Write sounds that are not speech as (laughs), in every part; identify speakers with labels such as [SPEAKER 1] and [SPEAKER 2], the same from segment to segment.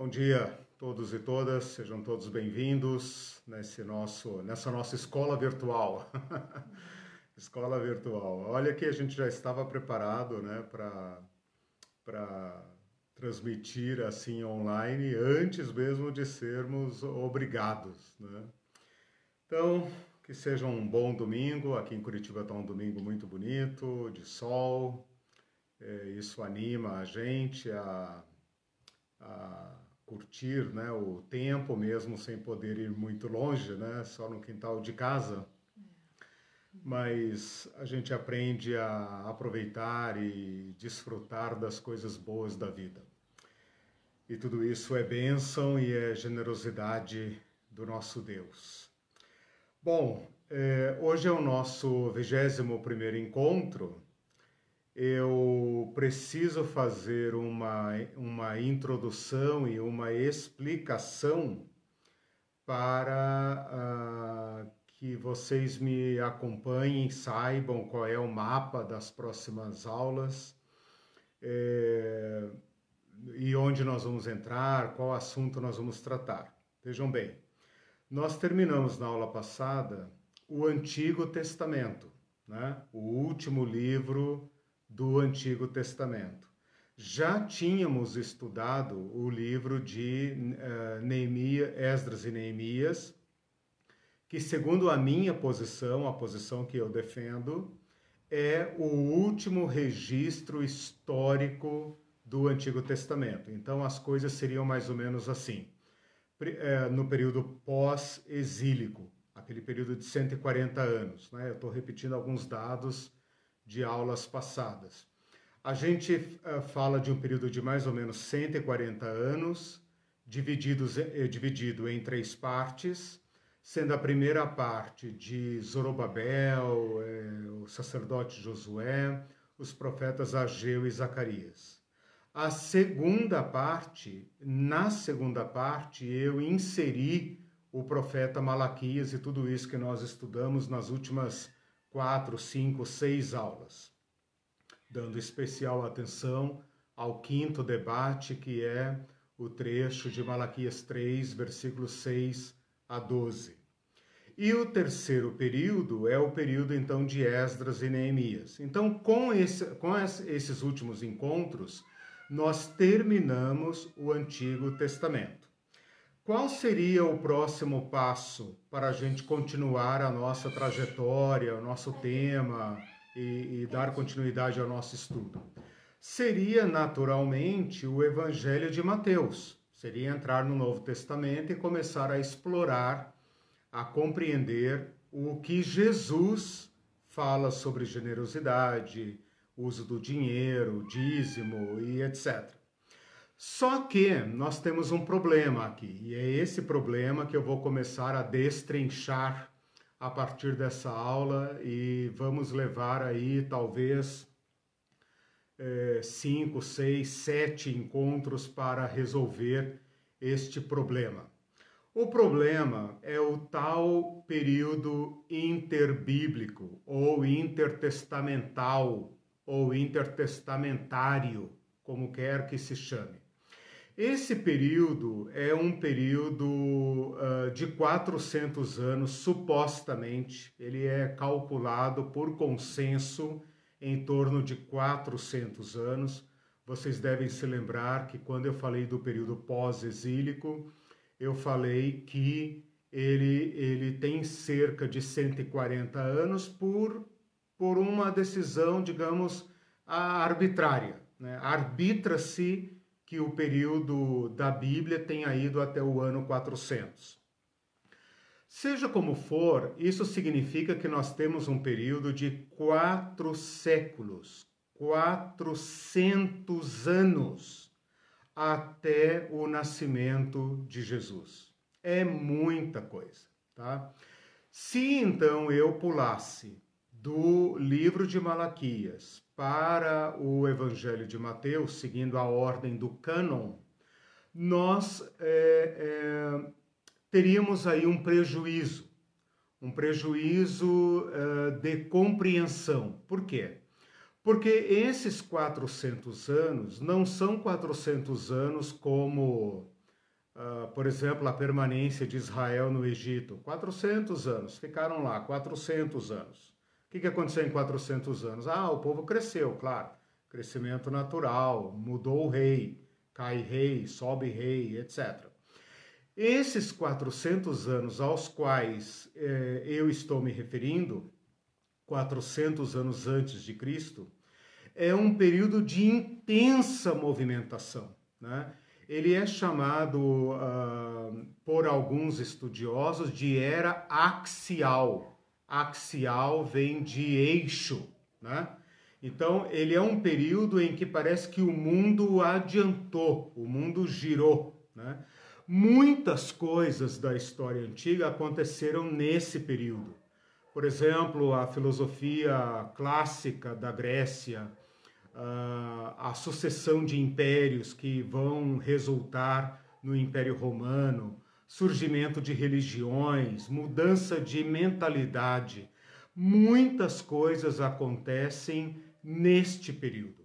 [SPEAKER 1] Bom dia todos e todas, sejam todos bem-vindos nesse nosso, nessa nossa escola virtual. (laughs) escola virtual. Olha que a gente já estava preparado né, para transmitir assim online antes mesmo de sermos obrigados. Né? Então, que seja um bom domingo. Aqui em Curitiba está um domingo muito bonito, de sol. É, isso anima a gente a, a curtir né, o tempo mesmo sem poder ir muito longe, né, só no quintal de casa. Mas a gente aprende a aproveitar e desfrutar das coisas boas da vida. E tudo isso é bênção e é generosidade do nosso Deus. Bom, é, hoje é o nosso 21 primeiro encontro eu preciso fazer uma, uma introdução e uma explicação para uh, que vocês me acompanhem, saibam qual é o mapa das próximas aulas é, e onde nós vamos entrar, qual assunto nós vamos tratar. Vejam bem, nós terminamos na aula passada o Antigo Testamento, né? o último livro do Antigo Testamento. Já tínhamos estudado o livro de uh, Esdras e Neemias, que, segundo a minha posição, a posição que eu defendo, é o último registro histórico do Antigo Testamento. Então, as coisas seriam mais ou menos assim. Eh, no período pós-exílico, aquele período de 140 anos. Né? Eu estou repetindo alguns dados de aulas passadas. A gente uh, fala de um período de mais ou menos 140 anos, divididos, eh, dividido em três partes, sendo a primeira parte de Zorobabel, eh, o sacerdote Josué, os profetas Ageu e Zacarias. A segunda parte, na segunda parte, eu inseri o profeta Malaquias e tudo isso que nós estudamos nas últimas quatro, cinco, seis aulas, dando especial atenção ao quinto debate, que é o trecho de Malaquias 3, versículos 6 a 12. E o terceiro período é o período então de Esdras e Neemias. Então, com, esse, com esses últimos encontros, nós terminamos o Antigo Testamento. Qual seria o próximo passo para a gente continuar a nossa trajetória, o nosso tema e, e dar continuidade ao nosso estudo? Seria naturalmente o Evangelho de Mateus. Seria entrar no Novo Testamento e começar a explorar, a compreender o que Jesus fala sobre generosidade, uso do dinheiro, dízimo e etc. Só que nós temos um problema aqui, e é esse problema que eu vou começar a destrinchar a partir dessa aula e vamos levar aí talvez é, cinco, seis, sete encontros para resolver este problema. O problema é o tal período interbíblico ou intertestamental ou intertestamentário, como quer que se chame. Esse período é um período uh, de 400 anos, supostamente. Ele é calculado por consenso em torno de 400 anos. Vocês devem se lembrar que quando eu falei do período pós-exílico, eu falei que ele, ele tem cerca de 140 anos por, por uma decisão, digamos, arbitrária. Né? Arbitra-se que o período da Bíblia tenha ido até o ano 400. Seja como for, isso significa que nós temos um período de quatro séculos, 400 anos, até o nascimento de Jesus. É muita coisa, tá? Se então eu pulasse do livro de Malaquias para o Evangelho de Mateus, seguindo a ordem do cânon, nós é, é, teríamos aí um prejuízo, um prejuízo é, de compreensão. Por quê? Porque esses 400 anos não são 400 anos como uh, por exemplo, a permanência de Israel no Egito. 400 anos, ficaram lá 400 anos. O que, que aconteceu em 400 anos? Ah, o povo cresceu, claro, crescimento natural, mudou o rei, cai rei, sobe rei, etc. Esses 400 anos aos quais eh, eu estou me referindo, 400 anos antes de Cristo, é um período de intensa movimentação. Né? Ele é chamado uh, por alguns estudiosos de era axial. Axial vem de eixo, né? Então, ele é um período em que parece que o mundo adiantou, o mundo girou, né? Muitas coisas da história antiga aconteceram nesse período. Por exemplo, a filosofia clássica da Grécia, uh, a sucessão de impérios que vão resultar no Império Romano, surgimento de religiões, mudança de mentalidade. Muitas coisas acontecem neste período.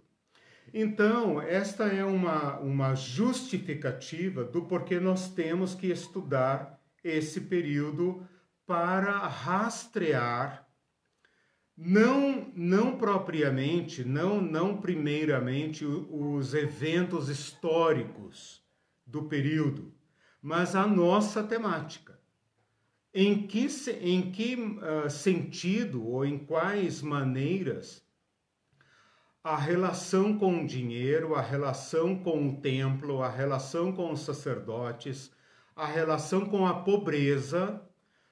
[SPEAKER 1] Então, esta é uma, uma justificativa do porquê nós temos que estudar esse período para rastrear não não propriamente, não não primeiramente os eventos históricos do período, mas a nossa temática. Em que em que uh, sentido ou em quais maneiras a relação com o dinheiro, a relação com o templo, a relação com os sacerdotes, a relação com a pobreza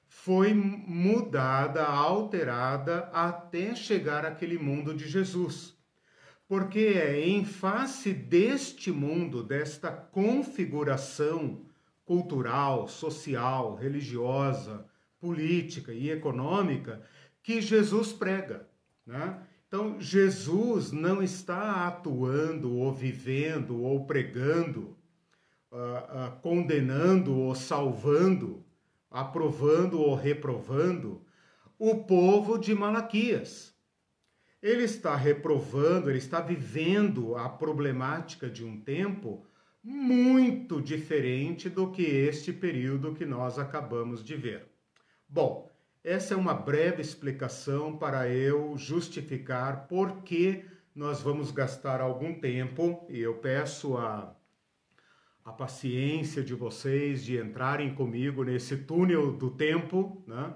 [SPEAKER 1] foi mudada, alterada até chegar àquele mundo de Jesus. Porque é em face deste mundo, desta configuração cultural, social, religiosa, política e econômica, que Jesus prega. Né? Então, Jesus não está atuando ou vivendo ou pregando, uh, uh, condenando ou salvando aprovando ou reprovando o povo de Malaquias. Ele está reprovando, ele está vivendo a problemática de um tempo muito diferente do que este período que nós acabamos de ver. Bom, essa é uma breve explicação para eu justificar por que nós vamos gastar algum tempo, e eu peço a a paciência de vocês de entrarem comigo nesse túnel do tempo, né?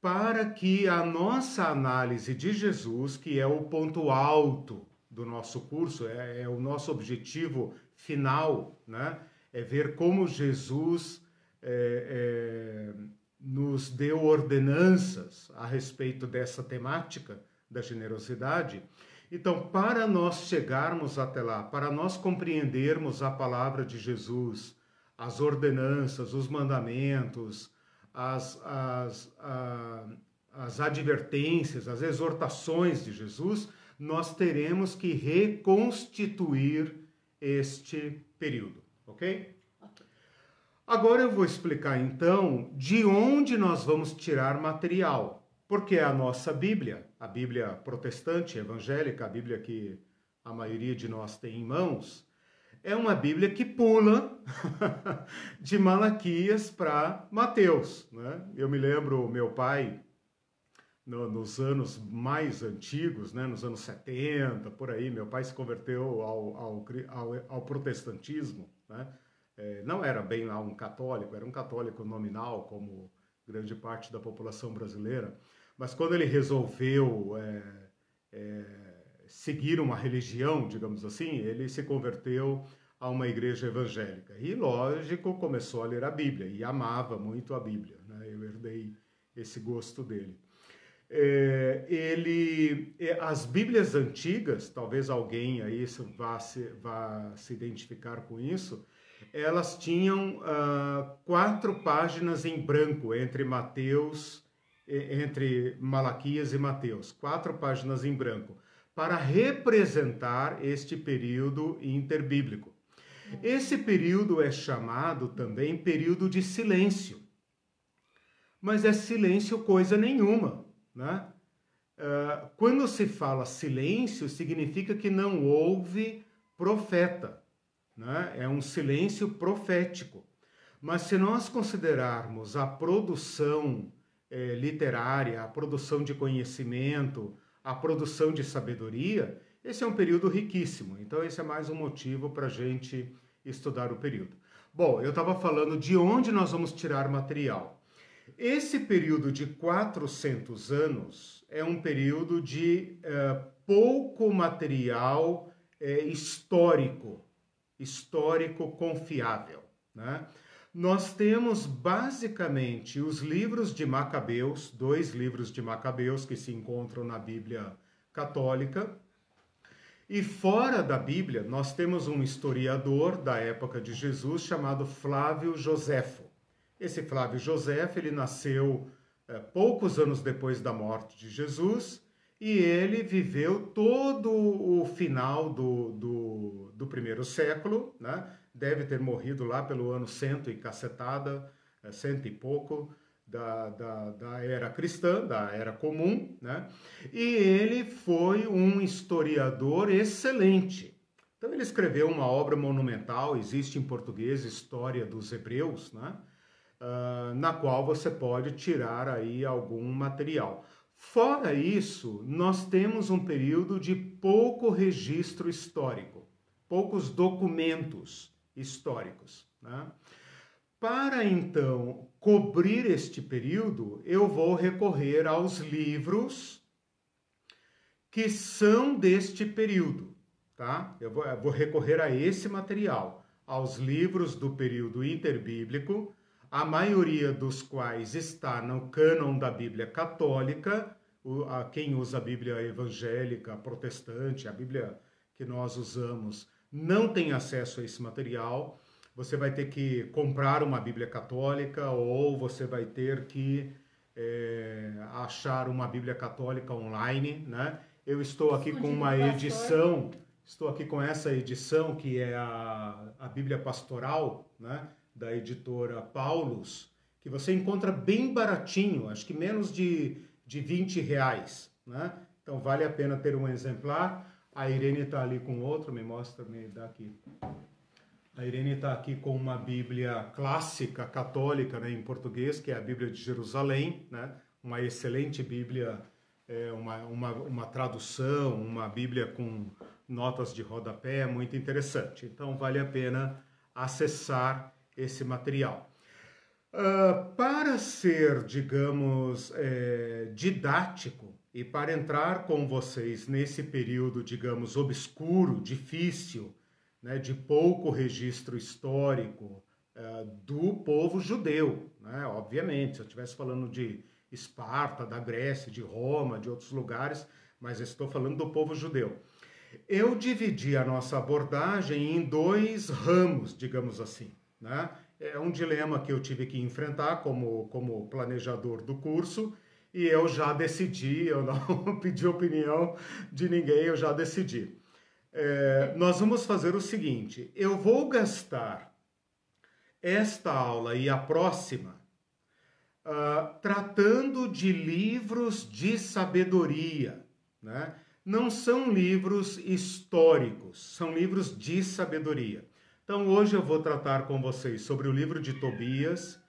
[SPEAKER 1] para que a nossa análise de Jesus, que é o ponto alto do nosso curso, é, é o nosso objetivo final, né? é ver como Jesus é, é, nos deu ordenanças a respeito dessa temática da generosidade então, para nós chegarmos até lá, para nós compreendermos a palavra de Jesus, as ordenanças, os mandamentos, as, as, a, as advertências, as exortações de Jesus, nós teremos que reconstituir este período, ok? Agora eu vou explicar então de onde nós vamos tirar material porque é a nossa Bíblia, a Bíblia protestante, evangélica, a Bíblia que a maioria de nós tem em mãos, é uma Bíblia que pula (laughs) de Malaquias para Mateus. Né? Eu me lembro, meu pai, no, nos anos mais antigos, né, nos anos 70, por aí, meu pai se converteu ao, ao, ao, ao protestantismo. Né? É, não era bem lá um católico, era um católico nominal, como grande parte da população brasileira. Mas quando ele resolveu é, é, seguir uma religião, digamos assim, ele se converteu a uma igreja evangélica. E, lógico, começou a ler a Bíblia e amava muito a Bíblia. Né? Eu herdei esse gosto dele. É, ele, é, as Bíblias antigas, talvez alguém aí vá se, vá se identificar com isso, elas tinham uh, quatro páginas em branco entre Mateus, entre Malaquias e Mateus, quatro páginas em branco, para representar este período interbíblico. Esse período é chamado também período de silêncio. Mas é silêncio coisa nenhuma, né? Uh, quando se fala silêncio, significa que não houve profeta. Né? É um silêncio profético. Mas se nós considerarmos a produção é, literária, a produção de conhecimento, a produção de sabedoria, esse é um período riquíssimo. Então, esse é mais um motivo para a gente estudar o período. Bom, eu estava falando de onde nós vamos tirar material. Esse período de 400 anos é um período de é, pouco material é, histórico, histórico confiável. Né? Nós temos basicamente os livros de Macabeus, dois livros de Macabeus que se encontram na Bíblia Católica. E fora da Bíblia, nós temos um historiador da época de Jesus chamado Flávio Joséfo. Esse Flávio Joséfo, ele nasceu é, poucos anos depois da morte de Jesus e ele viveu todo o final do, do, do primeiro século, né? deve ter morrido lá pelo ano cento e cacetada, é, cento e pouco, da, da, da, era cristã, da era comum, né? E ele foi um historiador excelente. Então ele escreveu uma obra monumental, existe em português, História dos Hebreus, né? Na qual você pode tirar aí algum material. Fora isso, nós temos um período de pouco registro histórico, poucos documentos históricos. Né? Para então cobrir este período, eu vou recorrer aos livros que são deste período, tá? Eu vou, eu vou recorrer a esse material, aos livros do período interbíblico, a maioria dos quais está no cânon da Bíblia Católica, a quem usa a Bíblia evangélica, protestante, a Bíblia que nós usamos, não tem acesso a esse material. Você vai ter que comprar uma Bíblia católica ou você vai ter que é, achar uma Bíblia católica online, né? Eu estou aqui com uma edição, estou aqui com essa edição que é a, a Bíblia Pastoral, né? Da editora Paulus, que você encontra bem baratinho, acho que menos de, de 20 reais. Né? Então vale a pena ter um exemplar. A Irene está ali com outro, me mostra, me dá aqui. A Irene está aqui com uma Bíblia clássica, católica, né, em português, que é a Bíblia de Jerusalém, né? uma excelente Bíblia, é, uma, uma, uma tradução, uma Bíblia com notas de rodapé, muito interessante. Então vale a pena acessar esse material. Uh, para ser, digamos, é, didático e para entrar com vocês nesse período, digamos, obscuro, difícil, né, de pouco registro histórico uh, do povo judeu, né, obviamente, se eu estivesse falando de Esparta, da Grécia, de Roma, de outros lugares, mas estou falando do povo judeu. Eu dividi a nossa abordagem em dois ramos, digamos assim. Né? É um dilema que eu tive que enfrentar como, como planejador do curso e eu já decidi, eu não (laughs) pedi opinião de ninguém, eu já decidi. É, nós vamos fazer o seguinte: eu vou gastar esta aula e a próxima uh, tratando de livros de sabedoria, né? Não são livros históricos, são livros de sabedoria. Então hoje eu vou tratar com vocês sobre o livro de Tobias.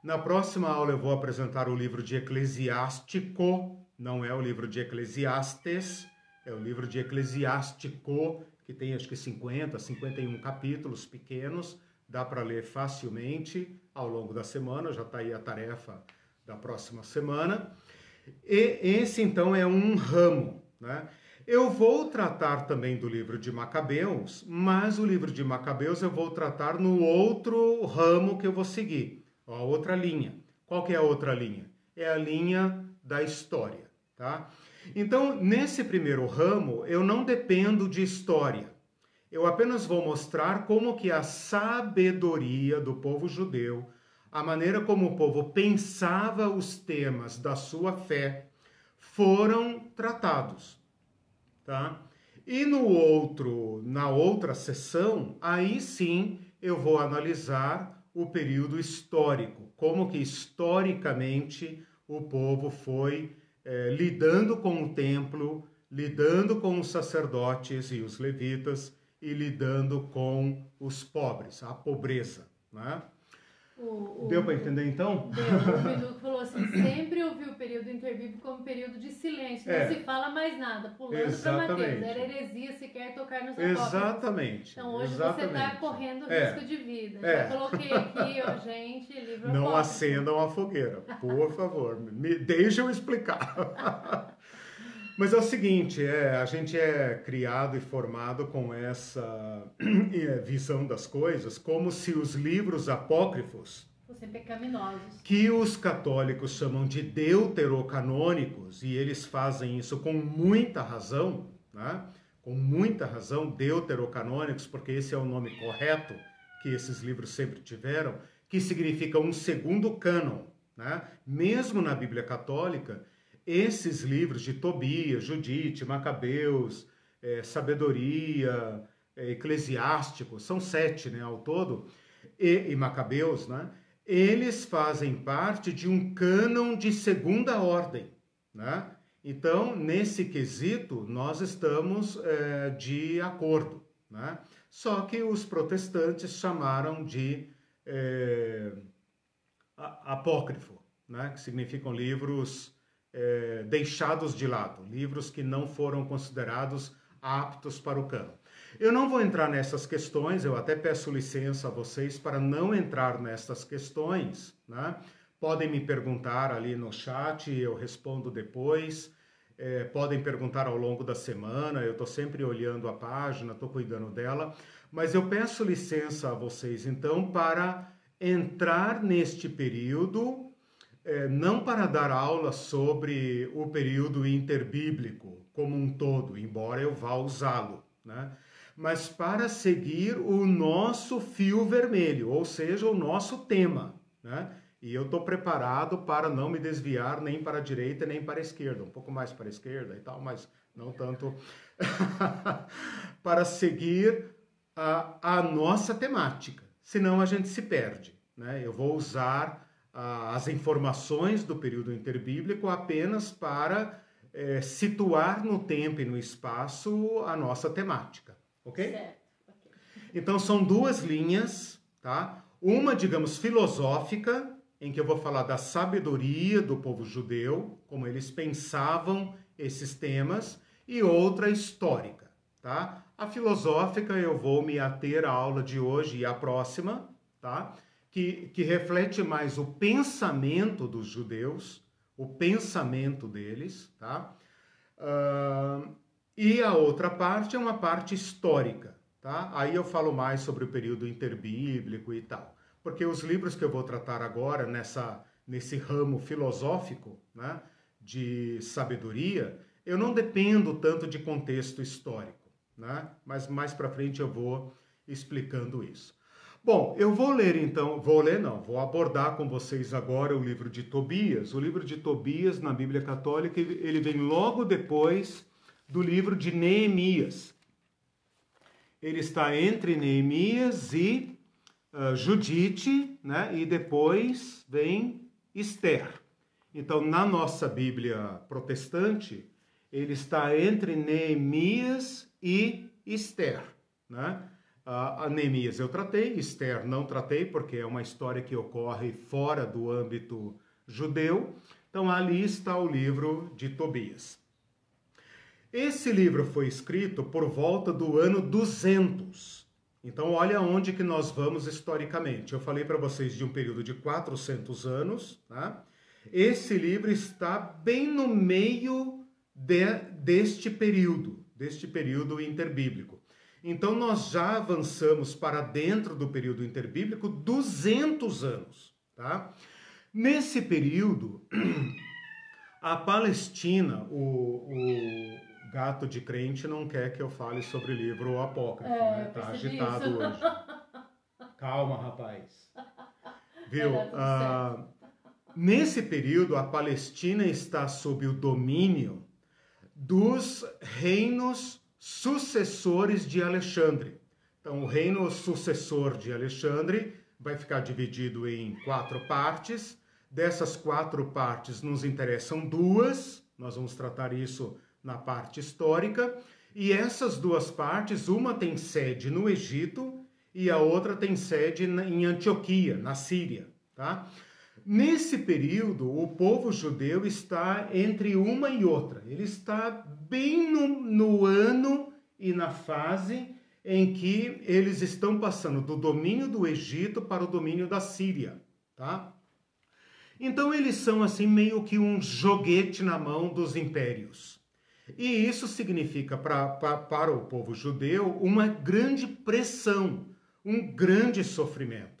[SPEAKER 1] Na próxima aula eu vou apresentar o livro de Eclesiástico, não é o livro de Eclesiastes, é o livro de Eclesiástico, que tem acho que 50, 51 capítulos pequenos, dá para ler facilmente ao longo da semana, já está aí a tarefa da próxima semana. E esse então é um ramo, né? Eu vou tratar também do livro de Macabeus, mas o livro de Macabeus eu vou tratar no outro ramo que eu vou seguir, a outra linha. Qual que é a outra linha? É a linha da história, tá? Então, nesse primeiro ramo, eu não dependo de história. Eu apenas vou mostrar como que a sabedoria do povo judeu, a maneira como o povo pensava os temas da sua fé, foram tratados tá? E no outro, na outra sessão, aí sim eu vou analisar o período histórico, como que historicamente o povo foi é, lidando com o templo, lidando com os sacerdotes e os levitas e lidando com os pobres, a pobreza, né? O, o, Deu para entender então?
[SPEAKER 2] Deu. O Bidu falou assim: sempre ouviu o período interbíblico como período de silêncio, é. não se fala mais nada, pulando para Mateus. Era heresia sequer tocar nos
[SPEAKER 1] apóstolos. Exatamente.
[SPEAKER 2] Então hoje
[SPEAKER 1] Exatamente.
[SPEAKER 2] você está correndo é. risco de vida. É. Já coloquei aqui, ó, (laughs) gente, livro
[SPEAKER 1] Não apóstolo. acendam a fogueira, por favor. Me, deixa eu explicar. (laughs) Mas é o seguinte, é, a gente é criado e formado com essa (clears throat) é, visão das coisas, como se os livros apócrifos
[SPEAKER 2] fossem pecaminosos.
[SPEAKER 1] Que os católicos chamam de deuterocanônicos, e eles fazem isso com muita razão, né? com muita razão, deuterocanônicos, porque esse é o nome correto que esses livros sempre tiveram, que significa um segundo cânon. Né? Mesmo na Bíblia Católica, esses livros de Tobias, Judite, Macabeus, é, Sabedoria, é, Eclesiástico, são sete né, ao todo, e, e Macabeus, né, eles fazem parte de um cânon de segunda ordem. Né? Então, nesse quesito, nós estamos é, de acordo. Né? Só que os protestantes chamaram de é, apócrifo, né? que significam livros é, deixados de lado, livros que não foram considerados aptos para o cano. Eu não vou entrar nessas questões, eu até peço licença a vocês para não entrar nessas questões, né? Podem me perguntar ali no chat, eu respondo depois. É, podem perguntar ao longo da semana, eu estou sempre olhando a página, estou cuidando dela, mas eu peço licença a vocês então para entrar neste período é, não para dar aula sobre o período interbíblico como um todo, embora eu vá usá-lo, né? mas para seguir o nosso fio vermelho, ou seja, o nosso tema. Né? E eu estou preparado para não me desviar nem para a direita nem para a esquerda, um pouco mais para a esquerda e tal, mas não tanto (laughs) para seguir a, a nossa temática, senão a gente se perde. Né? Eu vou usar as informações do período interbíblico apenas para é, situar no tempo e no espaço a nossa temática, ok? Certo. Então são duas linhas, tá? Uma, digamos, filosófica, em que eu vou falar da sabedoria do povo judeu, como eles pensavam esses temas, e outra histórica, tá? A filosófica eu vou me ater à aula de hoje e à próxima, tá? Que, que reflete mais o pensamento dos judeus, o pensamento deles, tá? Uh, e a outra parte é uma parte histórica, tá? Aí eu falo mais sobre o período interbíblico e tal. Porque os livros que eu vou tratar agora nessa, nesse ramo filosófico, né, de sabedoria, eu não dependo tanto de contexto histórico, né? Mas mais para frente eu vou explicando isso. Bom, eu vou ler então, vou ler não, vou abordar com vocês agora o livro de Tobias. O livro de Tobias na Bíblia Católica, ele vem logo depois do livro de Neemias. Ele está entre Neemias e uh, Judite, né? E depois vem Esther. Então, na nossa Bíblia protestante, ele está entre Neemias e Esther, né? A Neemias eu tratei, Esther não tratei, porque é uma história que ocorre fora do âmbito judeu. Então ali está o livro de Tobias. Esse livro foi escrito por volta do ano 200. Então olha onde que nós vamos historicamente. Eu falei para vocês de um período de 400 anos. Tá? Esse livro está bem no meio de, deste período, deste período interbíblico. Então nós já avançamos para dentro do período interbíblico 200 anos, tá? Nesse período, (clears throat) a Palestina, o, o gato de crente não quer que eu fale sobre o livro Apócrifo, é, né? Tá agitado isso. hoje. Calma, rapaz. Viu? Ah, nesse período, a Palestina está sob o domínio dos reinos sucessores de Alexandre. Então, o reino sucessor de Alexandre vai ficar dividido em quatro partes. Dessas quatro partes, nos interessam duas, nós vamos tratar isso na parte histórica. E essas duas partes, uma tem sede no Egito e a outra tem sede em Antioquia, na Síria, tá? Nesse período, o povo judeu está entre uma e outra. Ele está bem no, no ano e na fase em que eles estão passando do domínio do Egito para o domínio da Síria, tá? Então eles são assim meio que um joguete na mão dos impérios. E isso significa pra, pra, para o povo judeu uma grande pressão, um grande sofrimento,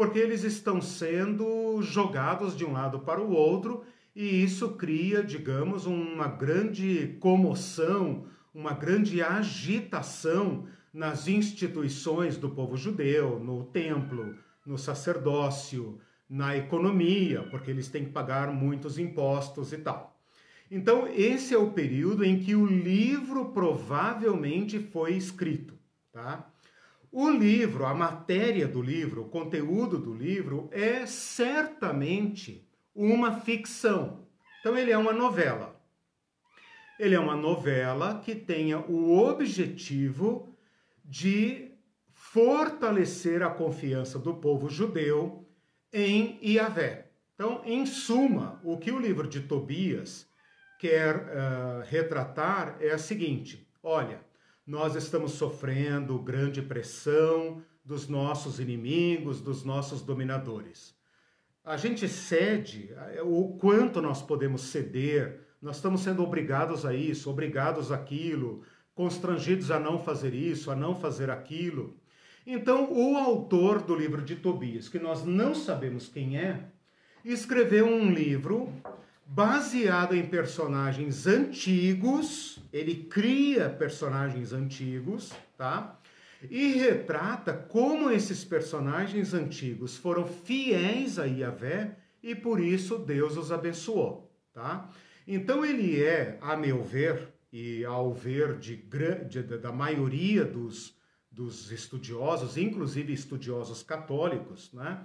[SPEAKER 1] porque eles estão sendo jogados de um lado para o outro e isso cria, digamos, uma grande comoção, uma grande agitação nas instituições do povo judeu, no templo, no sacerdócio, na economia, porque eles têm que pagar muitos impostos e tal. Então, esse é o período em que o livro provavelmente foi escrito, tá? O livro, a matéria do livro, o conteúdo do livro é certamente uma ficção. Então, ele é uma novela. Ele é uma novela que tenha o objetivo de fortalecer a confiança do povo judeu em Iavé. Então, em suma, o que o livro de Tobias quer uh, retratar é a seguinte: olha, nós estamos sofrendo grande pressão dos nossos inimigos, dos nossos dominadores. A gente cede, eh, o quanto nós podemos ceder, nós estamos sendo obrigados a isso, obrigados àquilo, constrangidos a não fazer isso, a não fazer aquilo. Então, o autor do livro de Tobias, que nós não sabemos quem é, escreveu um livro baseado em personagens antigos, ele cria personagens antigos, tá? E retrata como esses personagens antigos foram fiéis a Yahvé e por isso Deus os abençoou, tá? Então ele é, a meu ver, e ao ver de, de, da maioria dos, dos estudiosos, inclusive estudiosos católicos, né?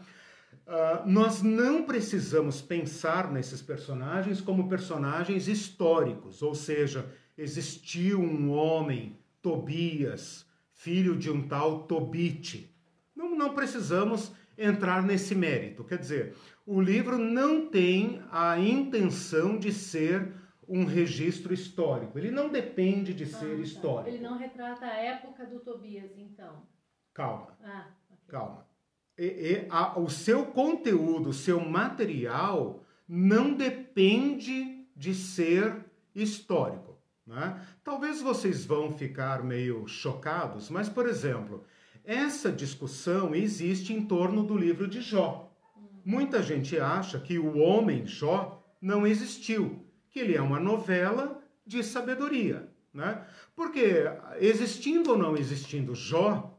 [SPEAKER 1] Uh, nós não precisamos pensar nesses personagens como personagens históricos, ou seja, existiu um homem, Tobias, filho de um tal Tobite. Não, não precisamos entrar nesse mérito. Quer dizer, o livro não tem a intenção de ser um registro histórico. Ele não depende de ah, ser tá. histórico.
[SPEAKER 2] Ele não retrata a época do Tobias, então.
[SPEAKER 1] Calma. Ah, okay. Calma. E, e, a, o seu conteúdo, o seu material não depende de ser histórico. Né? Talvez vocês vão ficar meio chocados, mas, por exemplo, essa discussão existe em torno do livro de Jó. Muita gente acha que o homem Jó não existiu que ele é uma novela de sabedoria, né? Porque existindo ou não existindo Jó,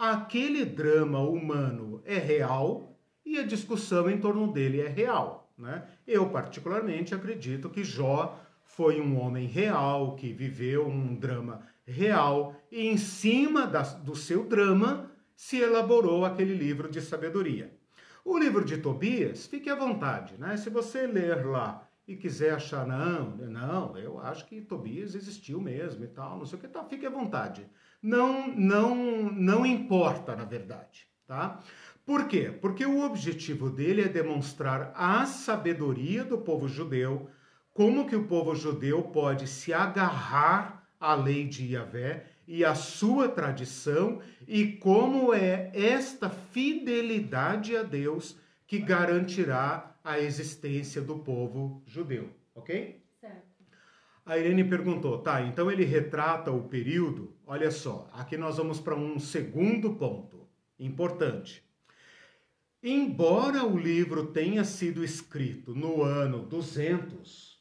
[SPEAKER 1] aquele drama humano é real e a discussão em torno dele é real, né? Eu particularmente acredito que Jó foi um homem real que viveu um drama real e em cima da, do seu drama se elaborou aquele livro de sabedoria. O livro de Tobias, fique à vontade, né? Se você ler lá e quiser achar, não, não, eu acho que Tobias existiu mesmo e tal, não sei o que, tá, fique à vontade. Não, não, não importa, na verdade, tá? Por quê? Porque o objetivo dele é demonstrar a sabedoria do povo judeu, como que o povo judeu pode se agarrar à lei de Yahvé e à sua tradição e como é esta fidelidade a Deus que garantirá a existência do povo judeu, ok? A Irene perguntou, tá, então ele retrata o período, olha só, aqui nós vamos para um segundo ponto importante. Embora o livro tenha sido escrito no ano 200,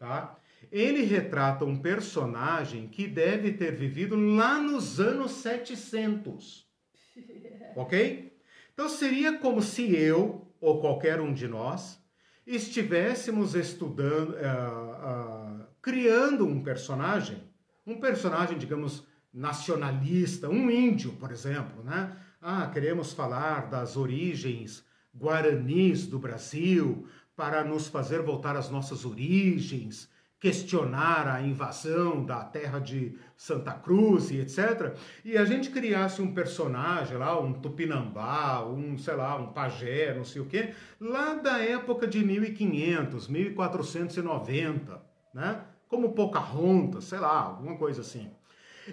[SPEAKER 1] tá? Ele retrata um personagem que deve ter vivido lá nos anos 700. (laughs) ok? Então seria como se eu, ou qualquer um de nós, estivéssemos estudando, uh, uh, criando um personagem, um personagem, digamos, nacionalista, um índio, por exemplo, né? Ah, queremos falar das origens guaranis do Brasil para nos fazer voltar às nossas origens, questionar a invasão da terra de Santa Cruz e etc. E a gente criasse um personagem lá, um tupinambá, um, sei lá, um pajé, não sei o quê, lá da época de 1500, 1490, né? Como Pocahontas, sei lá, alguma coisa assim.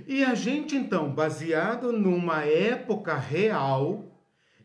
[SPEAKER 1] E a gente então, baseado numa época real,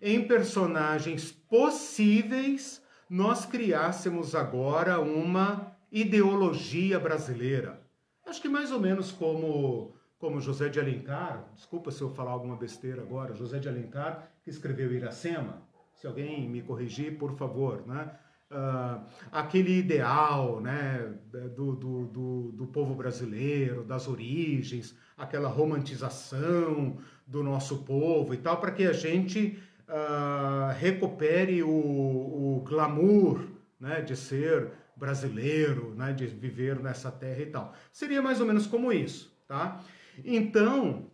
[SPEAKER 1] em personagens possíveis, nós criássemos agora uma ideologia brasileira. Acho que mais ou menos como como José de Alencar, desculpa se eu falar alguma besteira agora, José de Alencar, que escreveu Iracema, se alguém me corrigir, por favor, né? Uh, aquele ideal né, do, do, do, do, povo brasileiro, das origens, aquela romantização do nosso povo e tal, para que a gente uh, recupere o, o glamour né, de ser brasileiro, né, de viver nessa terra e tal. Seria mais ou menos como isso, tá? Então,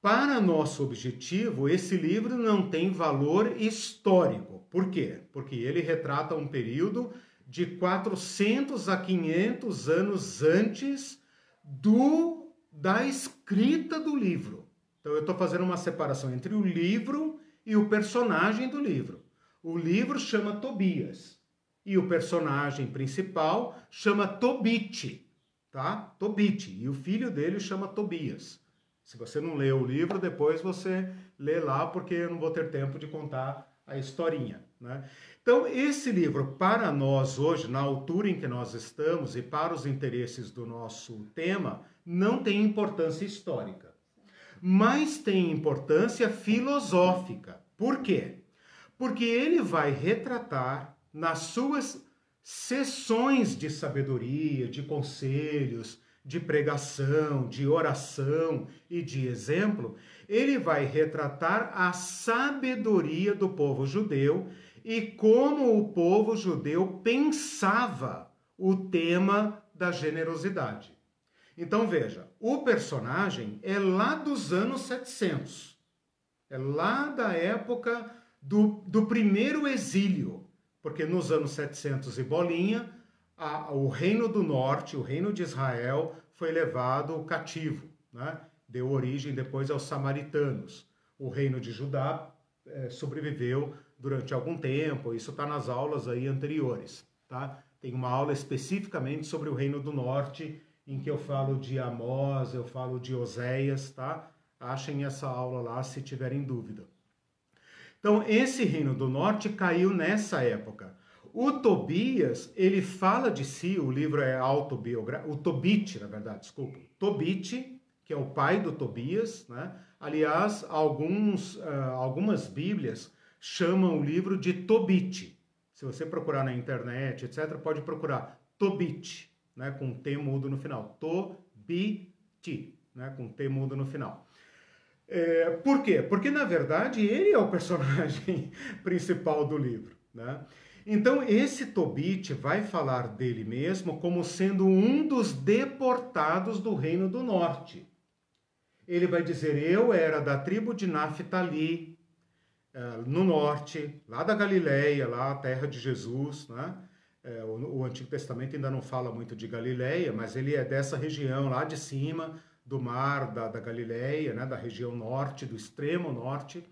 [SPEAKER 1] para nosso objetivo, esse livro não tem valor histórico. Por quê? Porque ele retrata um período de 400 a 500 anos antes do da escrita do livro. Então eu estou fazendo uma separação entre o livro e o personagem do livro. O livro chama Tobias e o personagem principal chama Tobit, tá? Tobit e o filho dele chama Tobias. Se você não leu o livro, depois você lê lá, porque eu não vou ter tempo de contar a historinha, né? Então, esse livro, para nós hoje, na altura em que nós estamos e para os interesses do nosso tema, não tem importância histórica, mas tem importância filosófica. Por quê? Porque ele vai retratar nas suas sessões de sabedoria, de conselhos, de pregação, de oração e de exemplo, ele vai retratar a sabedoria do povo judeu e como o povo judeu pensava o tema da generosidade. Então veja, o personagem é lá dos anos 700, é lá da época do, do primeiro exílio, porque nos anos 700 e bolinha, a, o reino do norte, o reino de Israel, foi levado cativo, né? Deu origem depois aos samaritanos. O reino de Judá é, sobreviveu durante algum tempo, isso está nas aulas aí anteriores. Tá? Tem uma aula especificamente sobre o reino do norte, em que eu falo de Amós, eu falo de Oséias, tá? Achem essa aula lá se tiverem dúvida. Então, esse reino do norte caiu nessa época. O Tobias, ele fala de si, o livro é autobiográfico, o Tobit, na verdade, desculpa. Tobit, que é o pai do Tobias, né? Aliás, alguns, uh, algumas bíblias chamam o livro de Tobit. Se você procurar na internet, etc., pode procurar Tobit, né? com T mudo no final. Tobit, né? com T mudo no final. É, por quê? Porque, na verdade, ele é o personagem (laughs) principal do livro. Né? Então, esse Tobit vai falar dele mesmo como sendo um dos deportados do Reino do Norte. Ele vai dizer: Eu era da tribo de Naphtali, é, no norte, lá da Galileia, lá a terra de Jesus. Né? É, o, Antigo Testamento ainda não fala muito de Galileia, mas ele é dessa região lá de cima do mar da, da Galileia, né, da região norte, do extremo norte,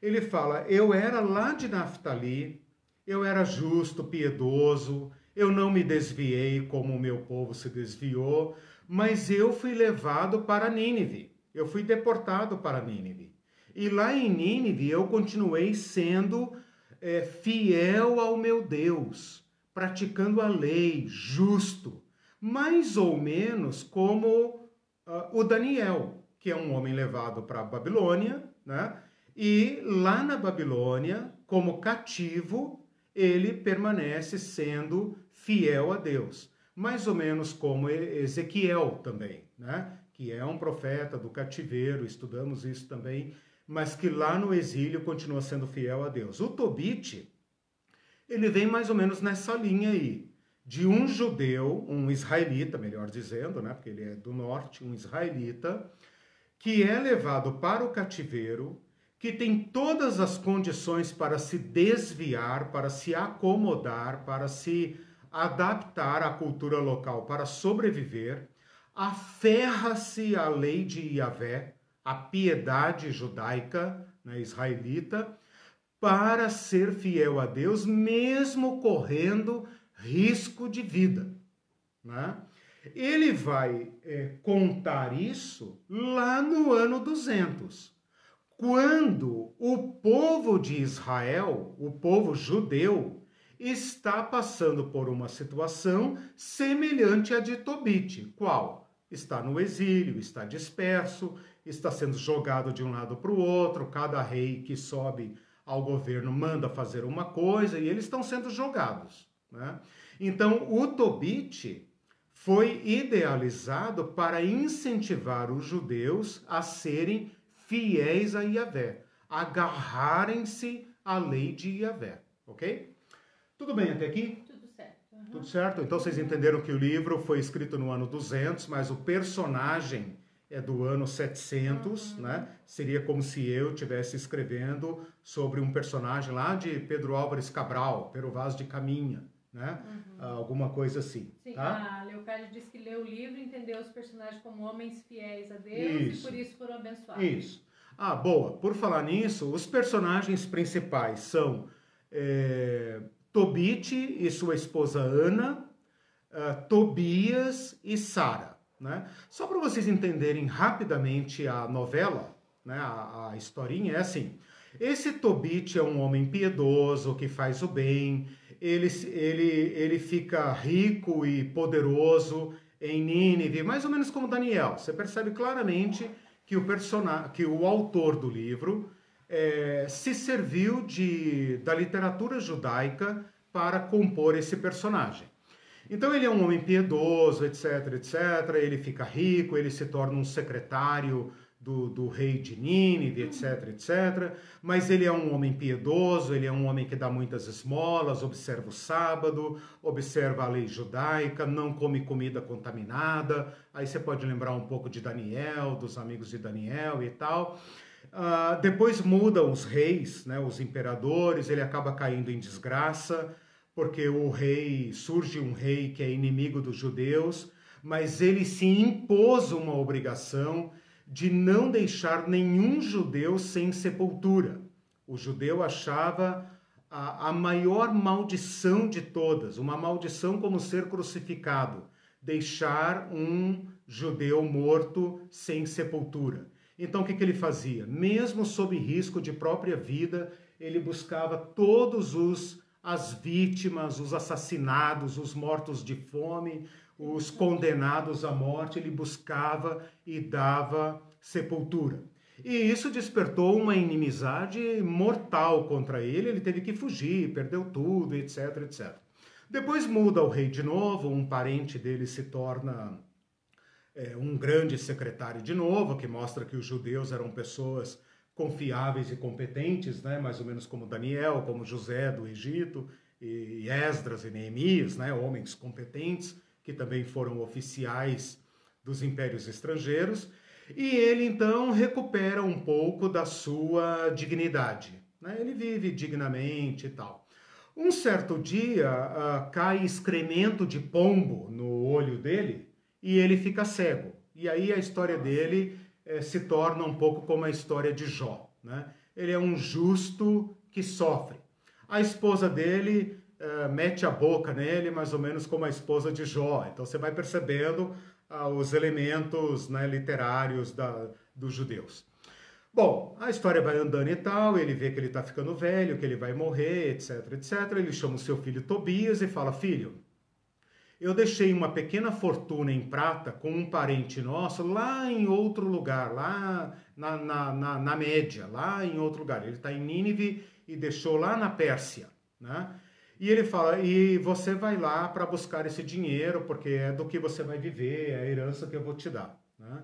[SPEAKER 1] ele fala: Eu era lá de Naftali, eu era justo, piedoso, eu não me desviei como o meu povo se desviou, mas eu fui levado para Nínive, eu fui deportado para Nínive. E lá em Nínive eu continuei sendo é, fiel ao meu Deus, praticando a lei, justo, mais ou menos como uh, o Daniel, que é um homem levado para a Babilônia, né? E lá na Babilônia, como cativo, ele permanece sendo fiel a Deus, mais ou menos como Ezequiel também, né? Que é um profeta do cativeiro, estudamos isso também, mas que lá no exílio continua sendo fiel a Deus. O Tobit, ele vem mais ou menos nessa linha aí de um judeu, um israelita, melhor dizendo, né, porque ele é do norte, um israelita, que é levado para o cativeiro, que tem todas as condições para se desviar, para se acomodar, para se adaptar a cultura local para sobreviver, aferra-se à lei de Yahvé, a piedade judaica, né, israelita, para ser fiel a Deus, mesmo correndo risco de vida. Né? Ele vai é, contar isso lá no ano 200, quando o povo de Israel, o povo judeu, está passando por uma situação semelhante à de Tobit. Qual? Está no exílio, está disperso, está sendo jogado de um lado para o outro, cada rei que sobe ao governo manda fazer uma coisa e eles estão sendo jogados. Né? Então, o Tobit foi idealizado para incentivar os judeus a serem fiéis a Yahvé, agarrarem-se à lei de Yahvé, ok? Tudo bem até aqui?
[SPEAKER 2] Tudo certo.
[SPEAKER 1] Então vocês entenderam que o livro foi escrito no ano 200, mas o personagem é do ano 700, uhum. né? Seria como se eu estivesse escrevendo sobre um personagem lá de Pedro Álvares Cabral, Pero Vaz de Caminha, né? Uhum. alguma coisa assim.
[SPEAKER 2] Sim,
[SPEAKER 1] tá?
[SPEAKER 2] a Leocádia disse que leu o livro e entendeu os personagens como homens fiéis a Deus isso. e por isso foram abençoados.
[SPEAKER 1] Isso. Ah, boa. Por falar nisso, os personagens principais são é, Tobit e sua esposa Ana, uh, Tobias e Sara. Né? Só para vocês entenderem rapidamente a novela, né, a, a historinha é assim. Esse Tobit é um homem piedoso que faz o bem, ele, ele, ele fica rico e poderoso em Nínive, mais ou menos como Daniel. Você percebe claramente que o, personagem, que o autor do livro é, se serviu de, da literatura judaica para compor esse personagem. Então ele é um homem piedoso, etc, etc. Ele fica rico, ele se torna um secretário do, do rei de Nínive, etc, etc. Mas ele é um homem piedoso, ele é um homem que dá muitas esmolas, observa o sábado, observa a lei judaica, não come comida contaminada. Aí você pode lembrar um pouco de Daniel, dos amigos de Daniel e tal. Uh, depois mudam os reis, né, os imperadores, ele acaba caindo em desgraça, porque o rei, surge um rei que é inimigo dos judeus, mas ele se impôs uma obrigação de não deixar nenhum judeu sem sepultura. O judeu achava a, a maior maldição de todas, uma maldição como ser crucificado, deixar um judeu morto sem sepultura. Então o que, que ele fazia? Mesmo sob risco de própria vida, ele buscava todos os as vítimas, os assassinados, os mortos de fome, os condenados à morte, ele buscava e dava sepultura. E isso despertou uma inimizade mortal contra ele, ele teve que fugir, perdeu tudo, etc, etc. Depois muda o rei de novo, um parente dele se torna é, um grande secretário de novo, que mostra que os judeus eram pessoas confiáveis e competentes, né? mais ou menos como Daniel, como José do Egito, e Esdras e Neemias, né? homens competentes, que também foram oficiais dos impérios estrangeiros. E ele então recupera um pouco da sua dignidade. Né? Ele vive dignamente e tal. Um certo dia uh, cai excremento de pombo no olho dele e ele fica cego. E aí a história dele eh, se torna um pouco como a história de Jó. Né? Ele é um justo que sofre. A esposa dele eh, mete a boca nele, mais ou menos como a esposa de Jó. Então você vai percebendo ah, os elementos né, literários da, dos judeus. Bom, a história vai andando e tal, ele vê que ele está ficando velho, que ele vai morrer, etc, etc. Ele chama o seu filho Tobias e fala: Filho, eu deixei uma pequena fortuna em prata com um parente nosso lá em outro lugar, lá na, na, na, na média, lá em outro lugar. Ele está em Nínive e deixou lá na Pérsia, né? E ele fala: e você vai lá para buscar esse dinheiro, porque é do que você vai viver, é a herança que eu vou te dar. Né?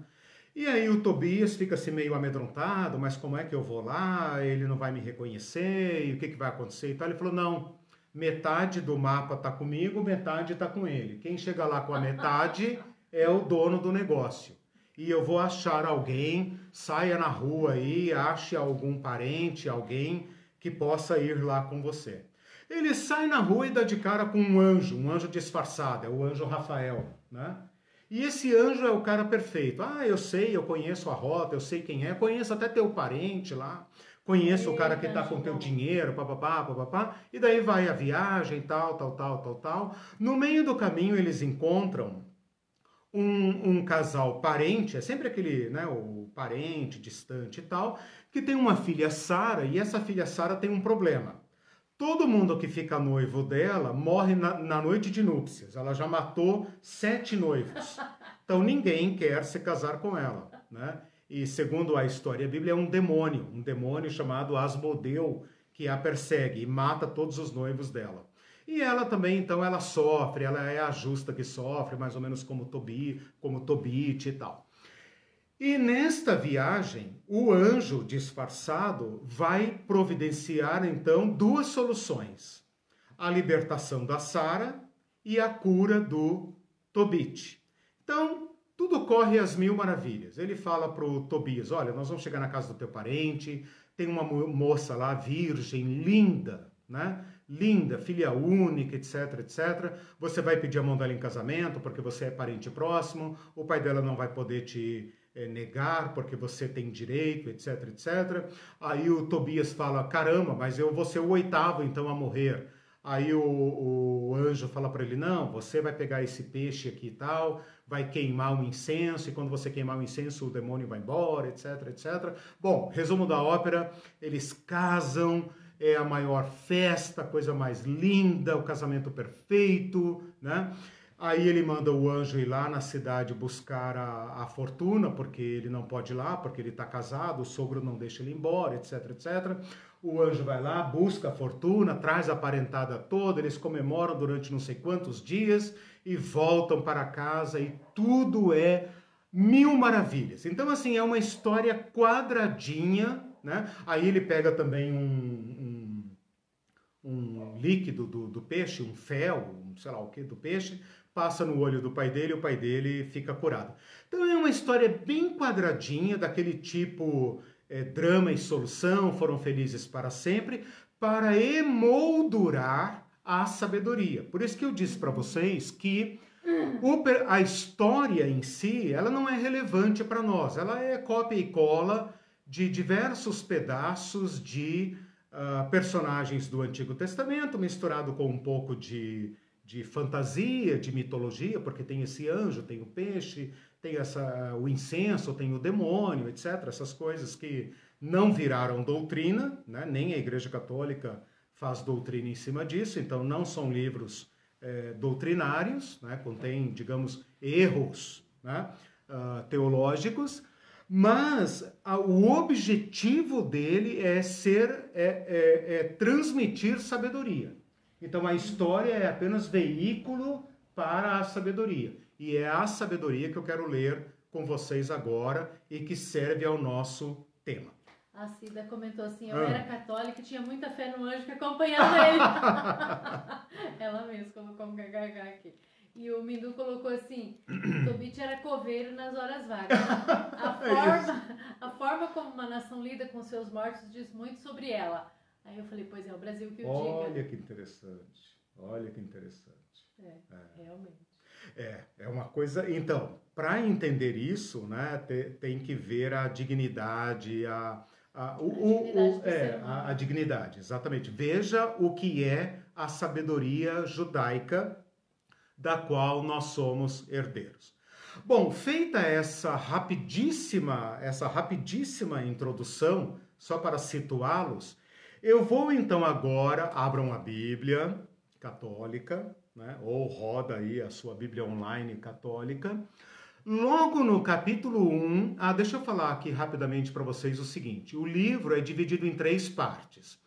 [SPEAKER 1] E aí o Tobias fica assim meio amedrontado: mas como é que eu vou lá? Ele não vai me reconhecer, e o que, que vai acontecer e tal. Ele falou: não metade do mapa está comigo, metade está com ele. Quem chega lá com a metade é o dono do negócio. E eu vou achar alguém, saia na rua aí, ache algum parente, alguém que possa ir lá com você. Ele sai na rua e dá de cara com um anjo, um anjo disfarçado, é o anjo Rafael, né? E esse anjo é o cara perfeito. Ah, eu sei, eu conheço a rota, eu sei quem é, conheço até teu parente lá, conheço o cara que tá com teu dinheiro, papapá, papapá, e daí vai a viagem, tal, tal, tal, tal, tal. No meio do caminho eles encontram um, um casal parente, é sempre aquele, né, o parente distante e tal, que tem uma filha Sara, e essa filha Sara tem um problema. Todo mundo que fica noivo dela morre na, na, noite de núpcias. Ela já matou sete noivos. (laughs) Então ninguém quer se casar com ela, né? E segundo a história bíblica, é um demônio, um demônio chamado Asmodeu, que a persegue e mata todos os noivos dela. E ela também, então, ela sofre, ela é a justa que sofre, mais ou menos como Tobi, como Tobit e tal. E nesta viagem, o anjo disfarçado vai providenciar então duas soluções: a libertação da Sara e a cura do Tobit. Então, tudo corre às mil maravilhas. Ele fala para o Tobias: Olha, nós vamos chegar na casa do teu parente, tem uma moça lá, virgem, linda, né? linda, filha única, etc, etc. Você vai pedir a mão dela em casamento porque você é parente próximo, o pai dela não vai poder te é, negar porque você tem direito, etc, etc. Aí o Tobias fala: caramba, mas eu vou ser o oitavo então a morrer. Aí o, o anjo fala para ele: não, você vai pegar esse peixe aqui e tal, vai queimar o incenso, e quando você queimar o incenso, o demônio vai embora, etc, etc. Bom, resumo da ópera: eles casam é a maior festa, a coisa mais linda, o casamento perfeito, né? Aí ele manda o anjo ir lá na cidade buscar a, a fortuna, porque ele não pode ir lá, porque ele está casado, o sogro não deixa ele embora, etc, etc. O anjo vai lá, busca a fortuna, traz a parentada toda, eles comemoram durante não sei quantos dias e voltam para casa e tudo é mil maravilhas. Então, assim, é uma história quadradinha, né? Aí ele pega também um, um, um líquido do, do, peixe, um fel, um, sei lá o que, do peixe, passa no olho do pai dele e o pai dele fica curado. Então é uma história bem quadradinha, daquele tipo é, drama e solução, foram felizes para sempre, para emoldurar a sabedoria. Por isso que eu disse para vocês que o, a história em si, ela não é relevante para nós, ela é cópia e cola de diversos pedaços de uh, personagens do Antigo Testamento, misturado com um pouco de, de fantasia, de mitologia, porque tem esse anjo, tem o peixe, tem essa, o incenso, tem o demônio, etc. Essas coisas que não viraram doutrina, né? nem a Igreja Católica faz doutrina em cima disso, então não são livros é, doutrinários, né? contém, digamos, erros né? uh, teológicos, mas a, o objetivo dele é ser, é, é, é transmitir sabedoria. Então a história é apenas veículo para a sabedoria. E é a sabedoria que eu quero ler com vocês agora e que serve ao nosso tema.
[SPEAKER 2] A Cida comentou assim: eu ah. era católica e tinha muita fé no anjo que acompanhava (laughs) ele. (laughs) Ela mesma colocou um kkk aqui. E o Mindu colocou assim: Tobit era coveiro nas horas vagas. (laughs) A é forma, a forma como uma nação lida com seus mortos diz muito sobre ela. Aí eu falei: pois é, o Brasil que o
[SPEAKER 1] Olha diga. Olha que interessante. Olha que interessante.
[SPEAKER 2] É, é. realmente.
[SPEAKER 1] É, é uma coisa. Então, para entender isso, né, tem que ver a dignidade, a, a, o, a dignidade, o, é, a, a dignidade, exatamente. Veja o que é a sabedoria judaica da qual nós somos herdeiros. Bom, feita essa rapidíssima, essa rapidíssima introdução, só para situá-los, eu vou então agora, abram a Bíblia católica, né, ou roda aí a sua Bíblia online católica. Logo no capítulo 1, ah, deixa eu falar aqui rapidamente para vocês o seguinte: o livro é dividido em três partes.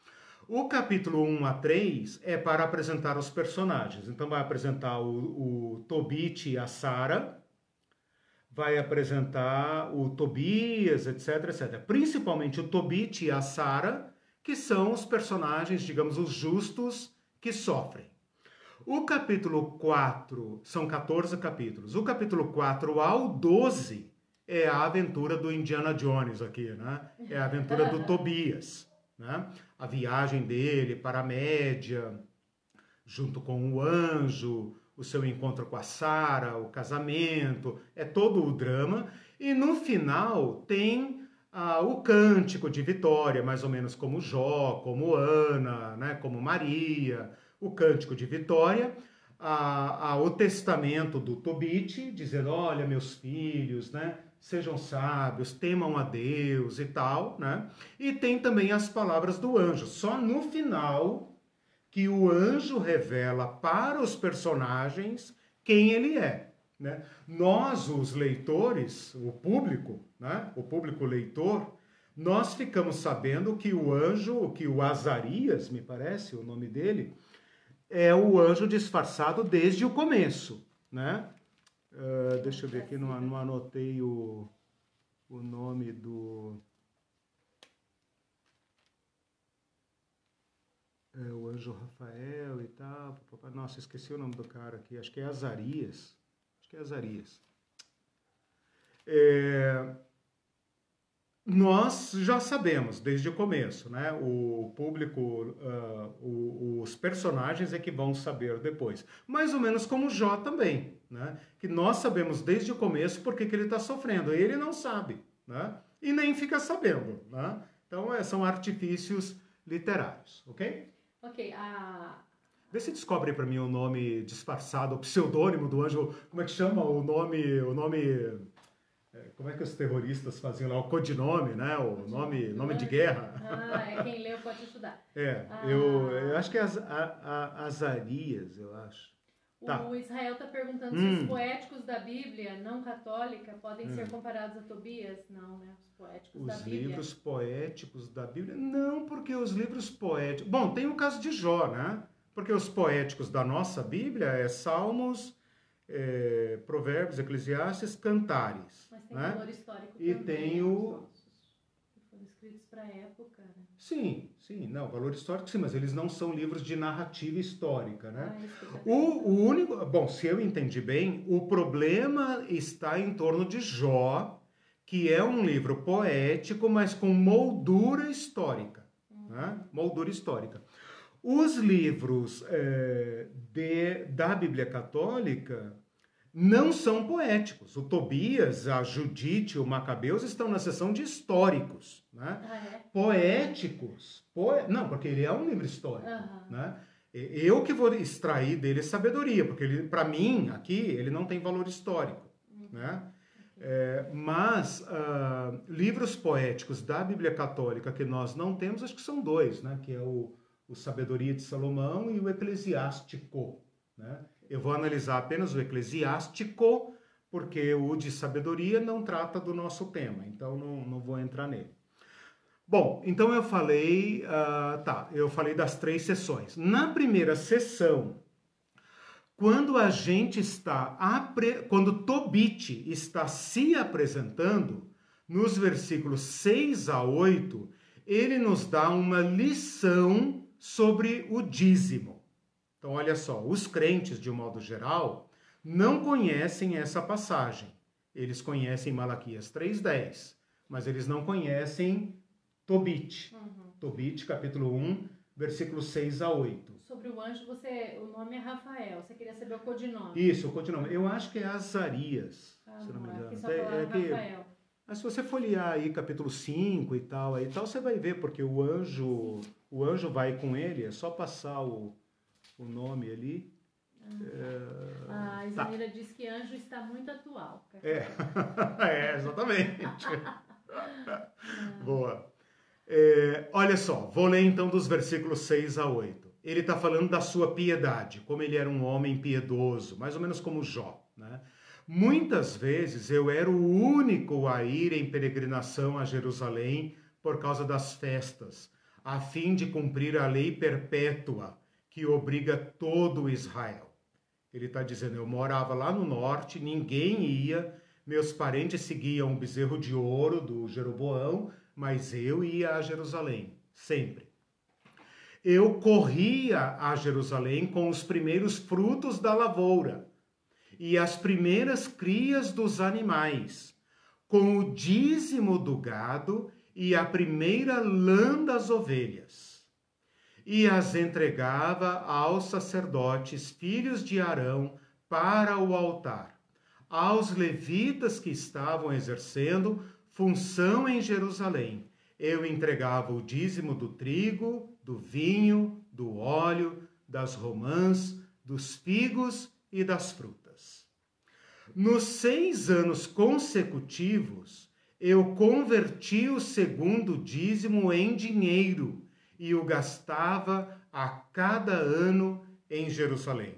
[SPEAKER 1] O capítulo 1 a 3 é para apresentar os personagens. Então vai apresentar o, o Tobit e a Sara, vai apresentar o Tobias, etc, etc. Principalmente o Tobit e a Sara, que são os personagens, digamos, os justos que sofrem. O capítulo 4, são 14 capítulos. O capítulo 4 ao 12 é a aventura do Indiana Jones aqui, né? É a aventura do (laughs) Tobias né? a viagem dele para a Média, junto com o anjo, o seu encontro com a Sara, o casamento, é todo o drama. E no final tem ah, o cântico de vitória, mais ou menos como Jó, como Ana, né, como Maria, o cântico de vitória, a, a, o testamento do Tobit, dizendo, olha, meus filhos, né, sejam sábios, temam a Deus e tal, né? E tem também as palavras do anjo. Só no final que o anjo revela para os personagens quem ele é. Né? Nós, os leitores, o público, né? o público leitor, nós ficamos sabendo que o anjo, que o Azarias, me parece o nome dele, é o anjo disfarçado desde o começo. Né? Uh, deixa eu ver aqui, não, não anotei o, o nome do. É, o anjo Rafael e tal. Nossa, esqueci o nome do cara aqui. Acho que é Azarias. Acho que é Azarias. É, nós já sabemos desde o começo, né? O público, uh, o, os personagens é que vão saber depois. Mais ou menos como Jó também, né? Que nós sabemos desde o começo porque que ele está sofrendo. Ele não sabe, né? E nem fica sabendo, né? Então é, são artifícios literários, ok?
[SPEAKER 2] Ok, a...
[SPEAKER 1] Vê se descobre para mim o nome disfarçado, o pseudônimo do anjo. Como é que chama o nome, o nome como é que os terroristas faziam lá? O codinome, né? O nome, nome de guerra.
[SPEAKER 2] Ah, é quem leu pode estudar.
[SPEAKER 1] É, ah. eu, eu acho que é as, a, a, Azarias, eu acho.
[SPEAKER 2] Tá. O Israel está perguntando hum. se os poéticos da Bíblia não católica podem hum. ser comparados a Tobias. Não, né? Os poéticos
[SPEAKER 1] os
[SPEAKER 2] da Bíblia.
[SPEAKER 1] Os livros poéticos da Bíblia? Não, porque os livros poéticos... Bom, tem o caso de Jó, né? Porque os poéticos da nossa Bíblia é Salmos, é, Provérbios, Eclesiastes, Cantares.
[SPEAKER 2] Mas tem
[SPEAKER 1] né?
[SPEAKER 2] valor histórico
[SPEAKER 1] e
[SPEAKER 2] também.
[SPEAKER 1] E tem o...
[SPEAKER 2] Que foram escritos para a época, né?
[SPEAKER 1] Sim, sim, não, valor histórico sim, mas eles não são livros de narrativa histórica, né?
[SPEAKER 2] Ah,
[SPEAKER 1] o, o único, bom, se eu entendi bem, o problema está em torno de Jó, que é um livro poético, mas com moldura histórica, uhum. né? Moldura histórica. Os livros é, de, da Bíblia Católica não são poéticos. O Tobias, a Judite o Macabeus estão na seção de históricos. Né?
[SPEAKER 2] Ah, é?
[SPEAKER 1] Poéticos. Poe... Não, porque ele é um livro histórico. Uhum. Né? Eu que vou extrair dele sabedoria, porque para mim, aqui, ele não tem valor histórico. Uhum. Né? É, mas uh, livros poéticos da Bíblia Católica que nós não temos, acho que são dois, né? que é o o Sabedoria de Salomão e o Eclesiástico. Né? Eu vou analisar apenas o Eclesiástico, porque o de Sabedoria não trata do nosso tema, então não, não vou entrar nele. Bom, então eu falei, uh, tá, eu falei das três sessões. Na primeira sessão, quando a gente está, quando Tobit está se apresentando, nos versículos 6 a 8, ele nos dá uma lição sobre o dízimo. Então, olha só, os crentes, de um modo geral, não conhecem essa passagem. Eles conhecem Malaquias 3,10, mas eles não conhecem Tobit. Uhum. Tobit, capítulo 1, versículos 6 a 8.
[SPEAKER 2] Sobre o anjo, você, o nome é Rafael. Você queria saber o codinome.
[SPEAKER 1] Isso, o codinome. Eu acho que é Azarias,
[SPEAKER 2] ah,
[SPEAKER 1] se não me engano.
[SPEAKER 2] É, é que, Rafael.
[SPEAKER 1] Mas se você folhear aí capítulo 5 e tal, aí tal, você vai ver, porque o anjo, o anjo vai com ele, é só passar o, o nome ali.
[SPEAKER 2] Ah, é... A Isamira tá. diz que anjo está muito atual.
[SPEAKER 1] É, (laughs) é exatamente. (laughs) Boa. É, olha só, vou ler então dos versículos 6 a 8. Ele está falando da sua piedade, como ele era um homem piedoso, mais ou menos como Jó, né? Muitas vezes eu era o único a ir em peregrinação a Jerusalém por causa das festas, a fim de cumprir a lei perpétua que obriga todo Israel. Ele está dizendo: eu morava lá no norte, ninguém ia, meus parentes seguiam o bezerro de ouro do Jeroboão, mas eu ia a Jerusalém, sempre. Eu corria a Jerusalém com os primeiros frutos da lavoura e as primeiras crias dos animais, com o dízimo do gado e a primeira lã das ovelhas. e as entregava aos sacerdotes, filhos de Arão, para o altar, aos levitas que estavam exercendo função em Jerusalém. Eu entregava o dízimo do trigo, do vinho, do óleo, das romãs, dos figos e das frutas. Nos seis anos consecutivos, eu converti o segundo dízimo em dinheiro e o gastava a cada ano em Jerusalém.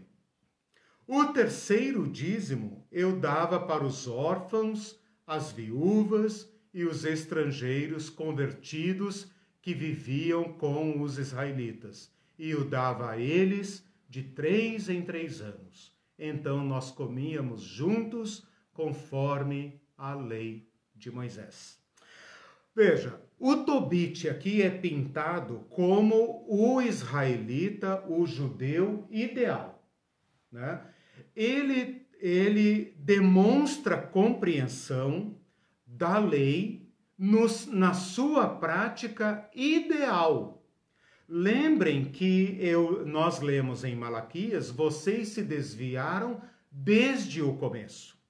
[SPEAKER 1] O terceiro dízimo eu dava para os órfãos, as viúvas e os estrangeiros convertidos que viviam com os israelitas, e o dava a eles de três em três anos. Então nós comíamos juntos conforme a lei de Moisés. Veja, o Tobit aqui é pintado como o israelita, o judeu ideal. Né? Ele, ele demonstra compreensão da lei nos, na sua prática ideal. Lembrem que eu, nós lemos em Malaquias: vocês se desviaram desde o começo.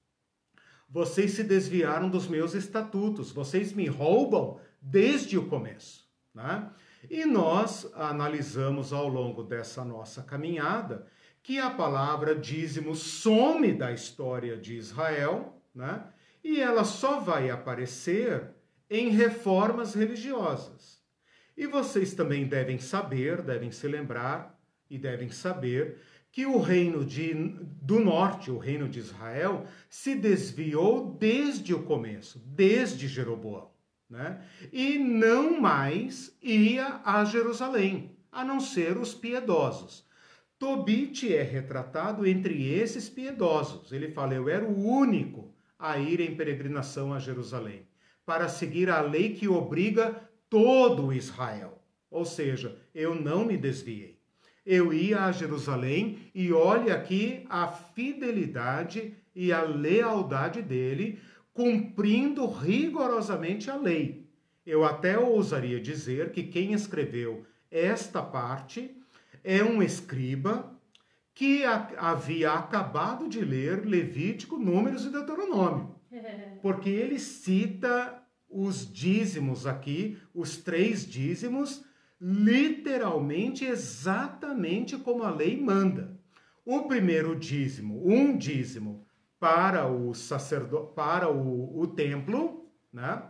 [SPEAKER 1] Vocês se desviaram dos meus estatutos, vocês me roubam desde o começo. Né? E nós analisamos ao longo dessa nossa caminhada que a palavra dízimo some da história de Israel, né? e ela só vai aparecer em reformas religiosas. E vocês também devem saber, devem se lembrar e devem saber que o reino de, do norte, o reino de Israel, se desviou desde o começo, desde Jeroboão, né? E não mais ia a Jerusalém, a não ser os piedosos. Tobit é retratado entre esses piedosos. Ele fala: Eu era o único a ir em peregrinação a Jerusalém, para seguir a lei que obriga todo Israel. Ou seja, eu não me desviei. Eu ia a Jerusalém e olhe aqui a fidelidade e a lealdade dele, cumprindo rigorosamente a lei. Eu até ousaria dizer que quem escreveu esta parte é um escriba que havia acabado de ler Levítico, Números e Deuteronômio. (laughs) Porque ele cita os dízimos aqui, os três dízimos, literalmente exatamente como a lei manda. O primeiro dízimo, um dízimo para o sacerdote, para o, o templo, né?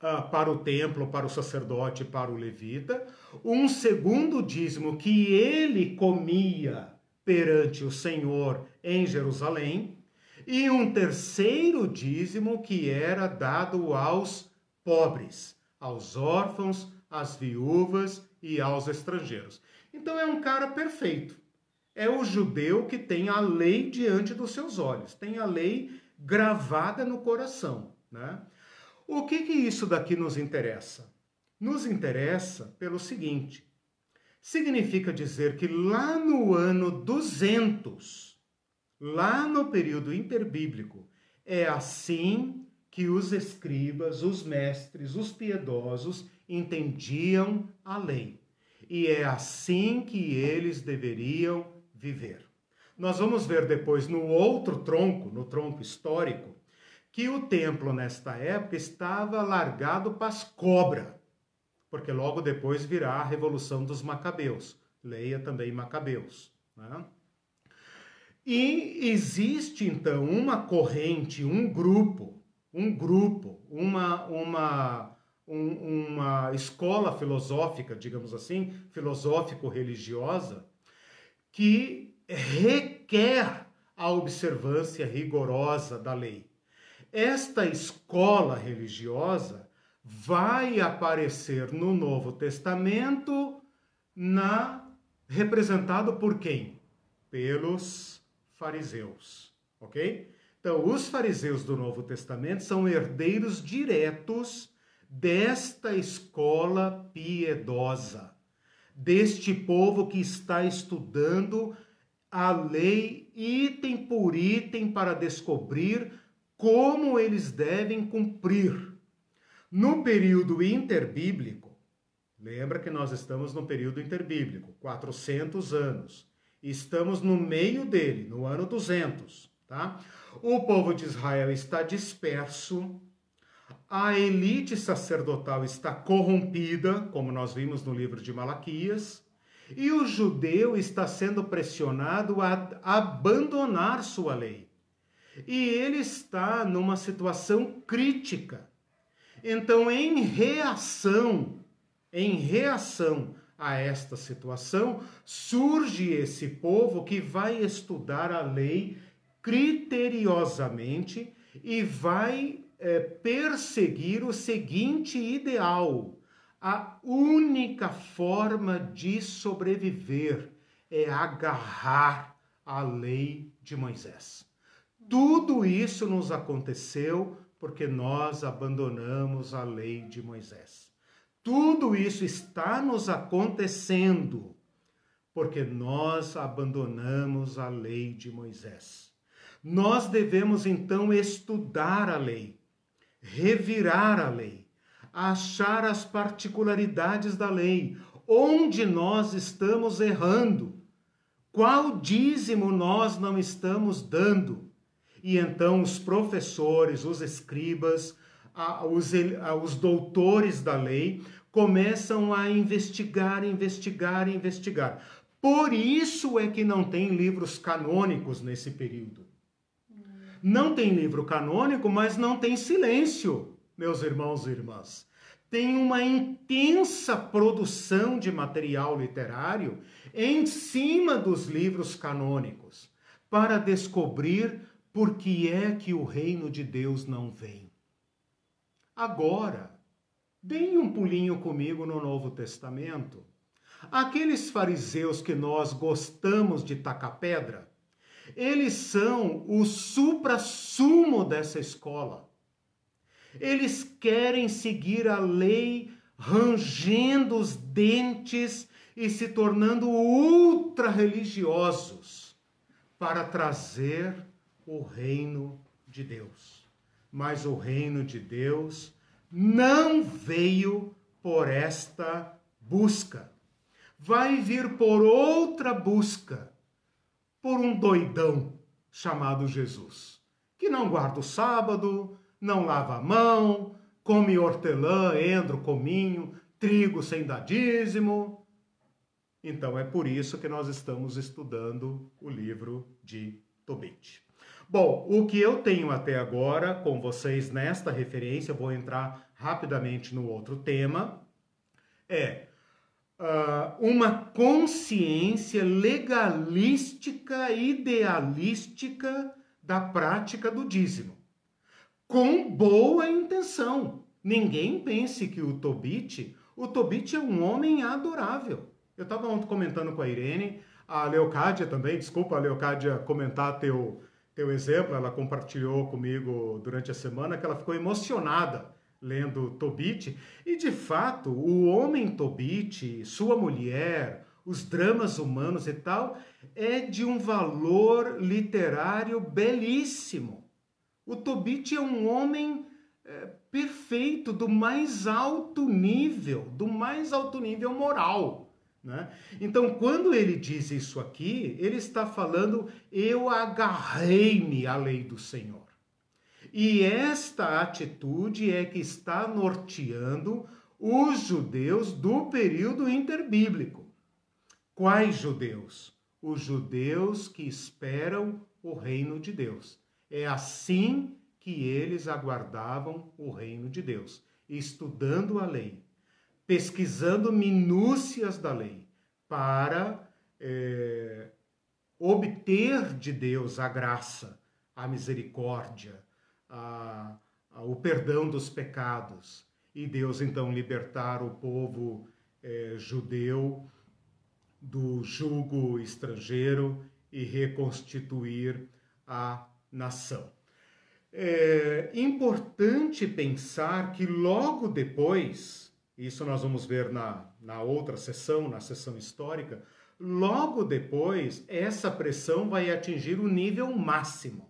[SPEAKER 1] Uh, para o templo, para o sacerdote, para o levita, um segundo dízimo que ele comia perante o Senhor em Jerusalém, e um terceiro dízimo que era dado aos pobres, aos órfãos, às viúvas e aos estrangeiros. Então é um cara perfeito. É o judeu que tem a lei diante dos seus olhos, tem a lei gravada no coração. Né? O que, que isso daqui nos interessa? Nos interessa pelo seguinte: significa dizer que lá no ano 200, lá no período interbíblico, é assim que os escribas, os mestres, os piedosos entendiam a lei. E é assim que eles deveriam viver. Nós vamos ver depois no outro tronco, no tronco histórico, que o templo nesta época estava largado para as cobras porque logo depois virá a Revolução dos Macabeus. Leia também Macabeus. Né? E existe então uma corrente, um grupo, um grupo, uma, uma, um, uma escola filosófica, digamos assim, filosófico-religiosa, que requer a observância rigorosa da lei. Esta escola religiosa vai aparecer no Novo Testamento na representado por quem? Pelos fariseus, OK? Então, os fariseus do Novo Testamento são herdeiros diretos desta escola piedosa, deste povo que está estudando a lei item por item para descobrir como eles devem cumprir no período interbíblico, Lembra que nós estamos no período interbíblico, 400 anos. Estamos no meio dele, no ano 200, tá? O povo de Israel está disperso, a elite sacerdotal está corrompida, como nós vimos no livro de Malaquias, e o judeu está sendo pressionado a abandonar sua lei. E ele está numa situação crítica. Então, em reação, em reação a esta situação, surge esse povo que vai estudar a lei criteriosamente e vai é, perseguir o seguinte ideal: a única forma de sobreviver é agarrar a lei de Moisés. Tudo isso nos aconteceu porque nós abandonamos a lei de Moisés. Tudo isso está nos acontecendo porque nós abandonamos a lei de Moisés. Nós devemos então estudar a lei, revirar a lei, achar as particularidades da lei, onde nós estamos errando, qual dízimo nós não estamos dando. E então os professores, os escribas, os, doutores da lei começam a investigar, investigar, investigar. Por isso é que não tem livros canônicos nesse período. Não tem livro canônico, mas não tem silêncio, meus irmãos e irmãs. Tem uma intensa produção de material literário em cima dos livros canônicos para descobrir por que é que o reino de Deus não vem. Agora, deem um pulinho comigo no Novo Testamento. Aqueles fariseus que nós gostamos de tacar pedra, eles são o supra-sumo dessa escola. Eles querem seguir a lei rangendo os dentes e se tornando ultra religiosos para trazer o reino de Deus. Mas o reino de Deus não veio por esta busca. Vai vir por outra busca por um doidão chamado Jesus, que não guarda o sábado, não lava a mão, come hortelã, endro, cominho, trigo sem dadízimo. Então é por isso que nós estamos estudando o livro de Tobit. Bom, o que eu tenho até agora com vocês nesta referência, vou entrar rapidamente no outro tema, é uh, uma consciência legalística, idealística da prática do dízimo, com boa intenção. Ninguém pense que o Tobit, o Tobit é um homem adorável. Eu estava ontem comentando com a Irene, a Leocádia também, desculpa a Leocádia comentar teu, teu exemplo, ela compartilhou comigo durante a semana que ela ficou emocionada lendo Tobit, e de fato, o homem Tobit, sua mulher, os dramas humanos e tal, é de um valor literário belíssimo. O Tobit é um homem é, perfeito, do mais alto nível, do mais alto nível moral. Né? Então, quando ele diz isso aqui, ele está falando: eu agarrei-me à lei do Senhor. E esta atitude é que está norteando os judeus do período interbíblico. Quais judeus? Os judeus que esperam o reino de Deus. É assim que eles aguardavam o reino de Deus, estudando a lei, pesquisando minúcias da lei, para é, obter de Deus a graça, a misericórdia, a, a, o perdão dos pecados e Deus então libertar o povo é, judeu do jugo estrangeiro e reconstituir a nação. É importante pensar que logo depois, isso nós vamos ver na, na outra sessão, na sessão histórica, logo depois, essa pressão vai atingir o nível máximo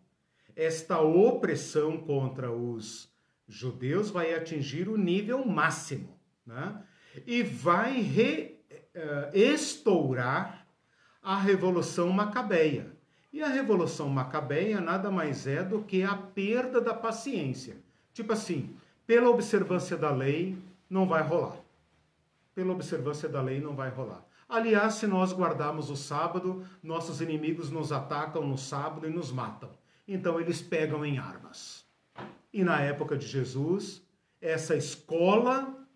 [SPEAKER 1] esta opressão contra os judeus vai atingir o nível máximo. Né? e vai re, uh, estourar a Revolução Macabeia. E a Revolução Macabeia nada mais é do que a perda da paciência. Tipo assim, pela observância da lei, não vai rolar. Pela observância da lei, não vai rolar. Aliás, se nós guardarmos o sábado, nossos inimigos nos atacam no sábado e nos matam. Então eles pegam em armas. E na época de Jesus, essa escola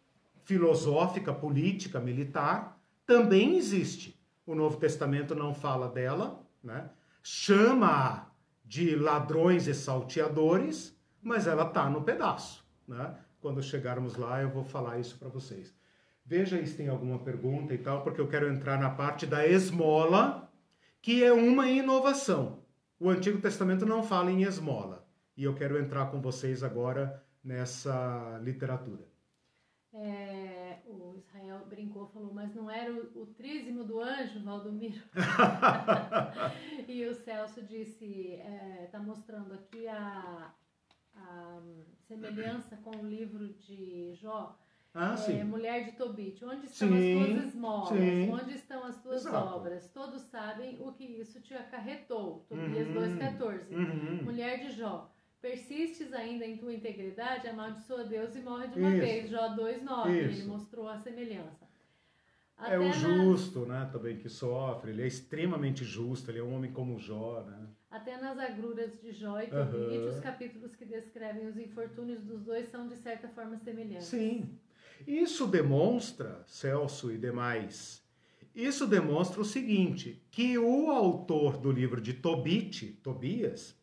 [SPEAKER 1] filosófica, política, militar também existe. O Novo Testamento não fala dela, né? chama de ladrões e salteadores, mas ela está no pedaço. Né? Quando chegarmos lá, eu vou falar isso para vocês. Veja aí se tem alguma pergunta e tal, porque eu quero entrar na parte da esmola, que é uma inovação. O Antigo Testamento não fala em esmola. E eu quero entrar com vocês agora nessa literatura.
[SPEAKER 2] É, o Israel brincou, falou, mas não era o, o trízimo do anjo, Valdomiro? (laughs) e o Celso disse, está é, mostrando aqui a, a semelhança com o livro de Jó,
[SPEAKER 1] ah,
[SPEAKER 2] é, Mulher de Tobit, onde estão sim, as tuas esmolas? Sim. Onde estão as tuas Exato. obras? Todos sabem o que isso te acarretou. Tobias uhum. 2,14. Uhum. Mulher de Jó, persistes ainda em tua integridade, amaldiçoa Deus e morre de uma isso. vez. Jó 2,9. Ele mostrou a semelhança.
[SPEAKER 1] Até é o justo, né, também que sofre. Ele é extremamente justo. Ele é um homem como Jó, né?
[SPEAKER 2] Até nas agruras de Jó e Tobit, uhum. os capítulos que descrevem os infortúnios dos dois são de certa forma semelhantes.
[SPEAKER 1] Sim. Isso demonstra, Celso e demais, isso demonstra o seguinte, que o autor do livro de Tobit, Tobias,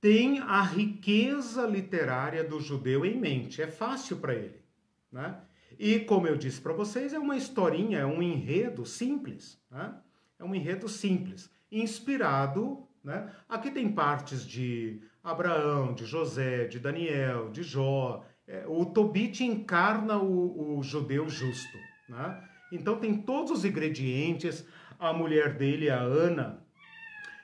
[SPEAKER 1] tem a riqueza literária do judeu em mente, é fácil para ele, né? E como eu disse para vocês, é uma historinha, é um enredo simples, né? É um enredo simples, inspirado, né? Aqui tem partes de Abraão, de José, de Daniel, de Jó, é, o Tobit encarna o, o judeu justo. Né? Então tem todos os ingredientes. A mulher dele, a Ana,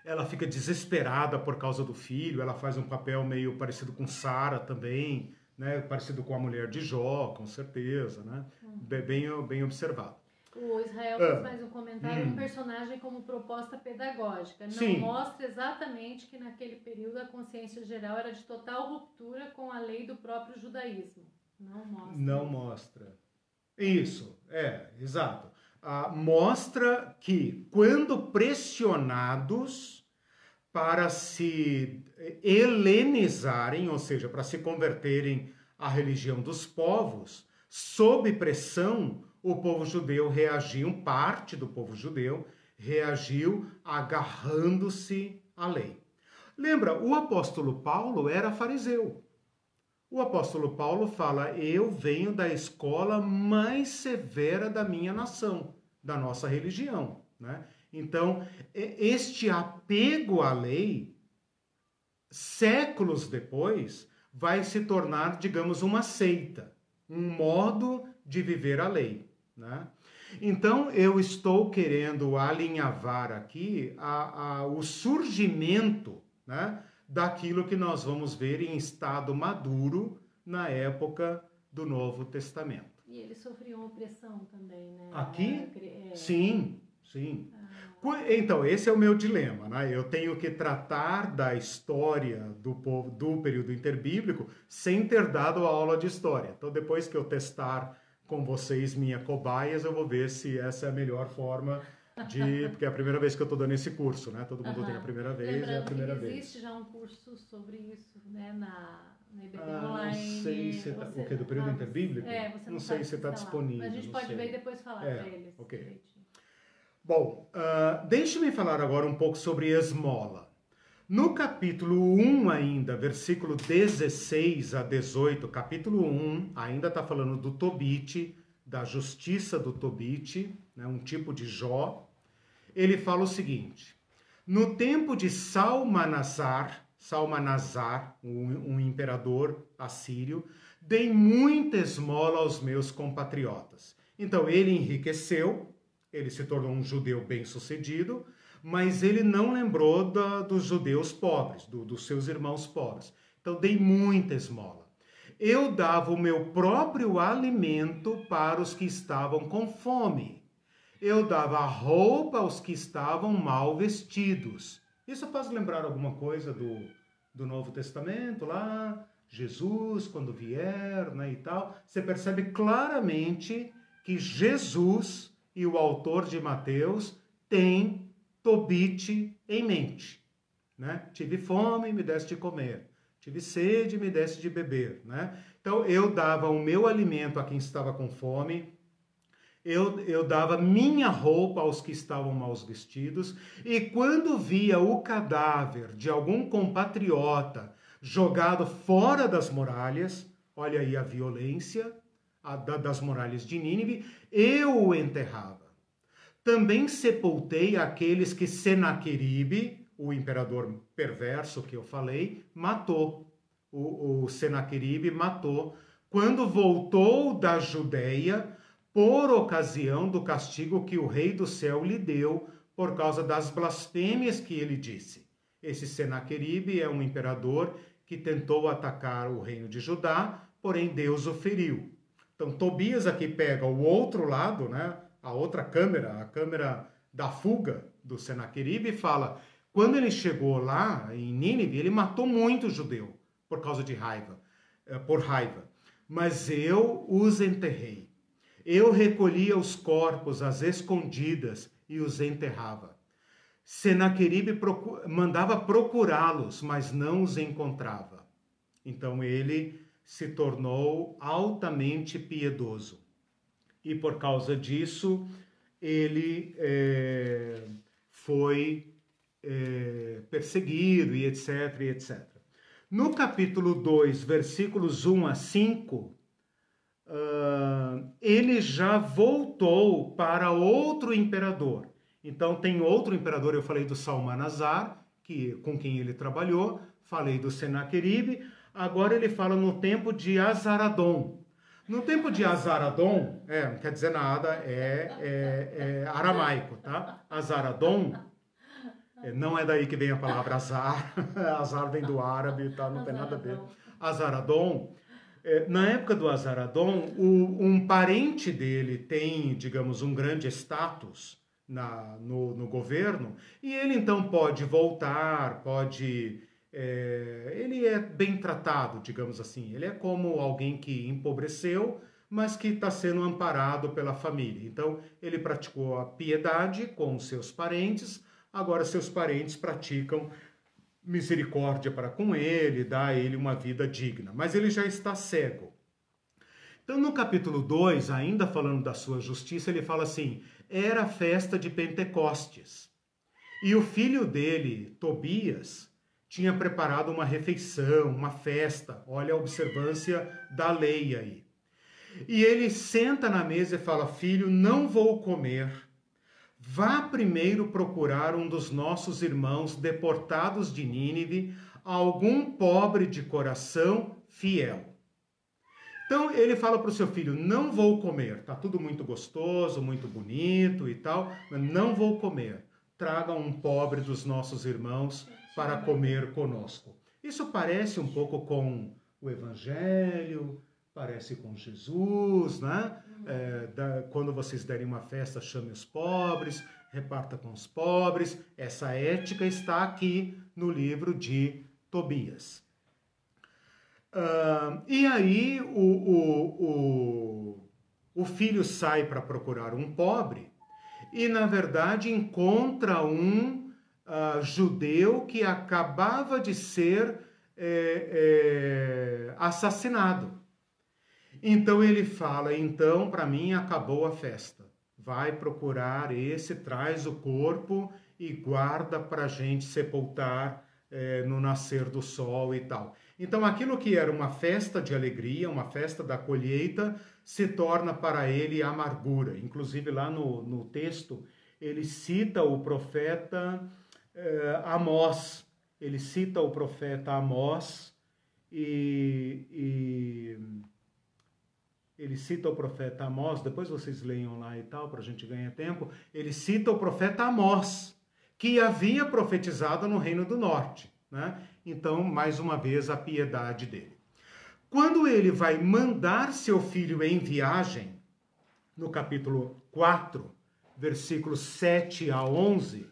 [SPEAKER 1] ela fica desesperada por causa do filho. Ela faz um papel meio parecido com Sara também, né? parecido com a mulher de Jó, com certeza. Né? Bem, bem observado.
[SPEAKER 2] O Israel ah, mais um comentário, hum. um personagem como proposta pedagógica. Não Sim. mostra exatamente que naquele período a consciência geral era de total ruptura com a lei do próprio judaísmo. Não mostra.
[SPEAKER 1] Não mostra. Isso, é, exato. Ah, mostra que quando pressionados para se helenizarem, ou seja, para se converterem à religião dos povos, sob pressão, o povo judeu reagiu, parte do povo judeu reagiu agarrando-se à lei. Lembra, o apóstolo Paulo era fariseu. O apóstolo Paulo fala: Eu venho da escola mais severa da minha nação, da nossa religião. Né? Então, este apego à lei, séculos depois, vai se tornar, digamos, uma seita, um modo de viver a lei. Né? Então, eu estou querendo alinhavar aqui a, a, o surgimento né, daquilo que nós vamos ver em estado maduro na época do Novo Testamento.
[SPEAKER 2] E eles sofriam opressão também, né?
[SPEAKER 1] Aqui? É... Sim, sim. Ah. Então, esse é o meu dilema, né? Eu tenho que tratar da história do povo do período interbíblico sem ter dado a aula de história. Então, depois que eu testar com vocês, minha cobaias, eu vou ver se essa é a melhor forma de. Porque é a primeira vez que eu estou dando esse curso, né? Todo mundo uhum. tem a primeira vez,
[SPEAKER 2] Lembrando
[SPEAKER 1] é a primeira
[SPEAKER 2] existe
[SPEAKER 1] vez.
[SPEAKER 2] Existe já um curso sobre isso, né? Na,
[SPEAKER 1] ah,
[SPEAKER 2] Online.
[SPEAKER 1] Não sei se tá, o que do período ah, interbíblico?
[SPEAKER 2] É, você não,
[SPEAKER 1] não sei se está disponível.
[SPEAKER 2] Mas a gente pode
[SPEAKER 1] sei.
[SPEAKER 2] ver e depois falar
[SPEAKER 1] é,
[SPEAKER 2] para eles.
[SPEAKER 1] Ok. Bom, uh, deixe-me falar agora um pouco sobre esmola. No capítulo 1 ainda, versículo 16 a 18, capítulo 1, ainda está falando do Tobite, da justiça do Tobite, né, um tipo de Jó. Ele fala o seguinte: No tempo de Salmanazar, Salmanazar, um, um imperador assírio, dei muita esmola aos meus compatriotas. Então ele enriqueceu, ele se tornou um judeu bem-sucedido, mas ele não lembrou da, dos judeus pobres, do, dos seus irmãos pobres. Então, dei muita esmola. eu dava o meu próprio alimento para os que estavam com fome. Eu dava roupa aos que estavam mal vestidos. Isso faz lembrar alguma coisa do, do Novo Testamento lá? Jesus, quando vier, né, e tal. Você percebe claramente que Jesus e o autor de Mateus têm Tobite em mente. Né? Tive fome, me deste de comer. Tive sede, me desse de beber, né? Então eu dava o meu alimento a quem estava com fome, eu, eu dava minha roupa aos que estavam mal vestidos, e quando via o cadáver de algum compatriota jogado fora das muralhas, olha aí a violência a, da, das muralhas de Nínive, eu o enterrava. Também sepultei aqueles que Senaqueribe, o imperador perverso que eu falei, matou. O, o Senaqueribe matou quando voltou da Judéia por ocasião do castigo que o rei do céu lhe deu por causa das blasfêmias que ele disse. Esse Senaqueribe é um imperador que tentou atacar o reino de Judá, porém Deus o feriu. Então Tobias aqui pega o outro lado, né, a outra câmera, a câmera da fuga do Senaqueribe fala: quando ele chegou lá em Nínive, ele matou muito judeu por causa de raiva, eh, por raiva. Mas eu os enterrei. Eu recolhia os corpos às escondidas e os enterrava. Senaqueribe procu mandava procurá-los, mas não os encontrava. Então ele se tornou altamente piedoso. E por causa disso, ele é, foi é, perseguido e etc, e etc. No capítulo 2, versículos 1 a 5, uh, ah, ele já voltou para outro imperador. Então tem outro imperador, eu falei do Salmanazar, que, com quem ele trabalhou, falei do Senaqueribe, agora ele fala no tempo de Azaradon. No tempo de Azaradon, é, não quer dizer nada, é, é, é aramaico, tá? Azaradon é, não é daí que vem a palavra azar. (laughs) azar vem do árabe, tá? não tem nada a ver. Azaradon. É, na época do Azaradon, o, um parente dele tem, digamos, um grande status na, no, no governo e ele então pode voltar, pode. É, ele é bem tratado, digamos assim. Ele é como alguém que empobreceu, mas que está sendo amparado pela família. Então, ele praticou a piedade com seus parentes Agora seus parentes praticam misericórdia para com ele, dá a ele uma vida digna, mas ele já está cego. Então, no capítulo 2, ainda falando da sua justiça, ele fala assim: era a festa de Pentecostes. E o filho dele, Tobias, tinha preparado uma refeição, uma festa. Olha a observância da lei aí. E ele senta na mesa e fala: Filho, não vou comer Vá primeiro procurar um dos nossos irmãos deportados de Nínive, algum pobre de coração fiel. Então ele fala para o seu filho: Não vou comer, tá tudo muito gostoso, muito bonito e tal, mas não vou comer. Traga um pobre dos nossos irmãos para comer conosco. Isso parece um pouco com o Evangelho, parece com Jesus, né? É, da, quando vocês derem uma festa, chame os pobres, reparta com os pobres. Essa ética está aqui no livro de Tobias. Uh, e aí o, o, o, o filho sai para procurar um pobre e, na verdade, encontra um uh, judeu que acabava de ser é, é, assassinado. Então ele fala: então para mim acabou a festa. Vai procurar esse, traz o corpo e guarda para a gente sepultar é, no nascer do sol e tal. Então aquilo que era uma festa de alegria, uma festa da colheita, se torna para ele amargura. Inclusive lá no, no texto ele cita o profeta é, Amós. Ele cita o profeta Amós e, e ele cita o profeta Amós, depois vocês leiam lá e tal, para a gente ganhar tempo. Ele cita o profeta Amós, que havia profetizado no Reino do Norte. Né? Então, mais uma vez, a piedade dele. Quando ele vai mandar seu filho em viagem, no capítulo 4, versículos 7 a 11,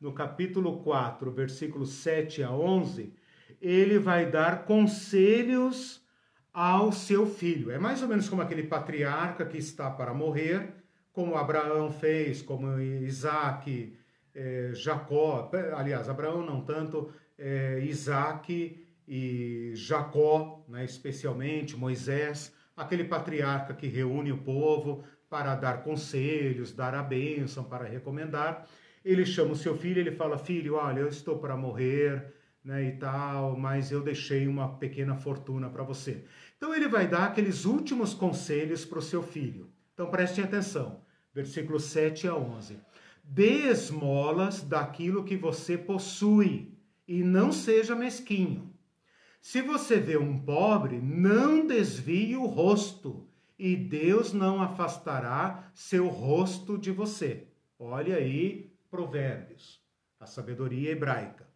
[SPEAKER 1] no capítulo 4, versículos 7 a 11, ele vai dar conselhos ao seu filho. É mais ou menos como aquele patriarca que está para morrer, como Abraão fez, como Isaac, é, Jacó, aliás, Abraão não tanto, é, Isaac e Jacó, né, especialmente, Moisés, aquele patriarca que reúne o povo para dar conselhos, dar a bênção, para recomendar. Ele chama o seu filho, ele fala: Filho, olha, eu estou para morrer, né, e tal, mas eu deixei uma pequena fortuna para você. Então ele vai dar aqueles últimos conselhos para o seu filho. Então prestem atenção, versículos 7 a 11. Dê esmolas daquilo que você possui e não seja mesquinho. Se você vê um pobre, não desvie o rosto, e Deus não afastará seu rosto de você. Olha aí, Provérbios, a sabedoria hebraica.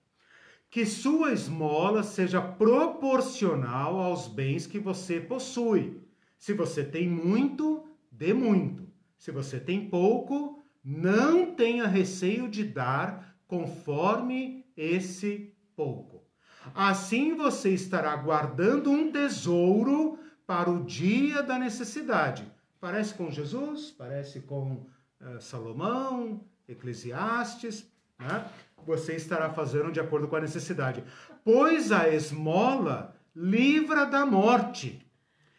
[SPEAKER 1] Que sua esmola seja proporcional aos bens que você possui. Se você tem muito, dê muito. Se você tem pouco, não tenha receio de dar conforme esse pouco. Assim você estará guardando um tesouro para o dia da necessidade. Parece com Jesus, parece com uh, Salomão, Eclesiastes, né? Você estará fazendo de acordo com a necessidade. Pois a esmola livra da morte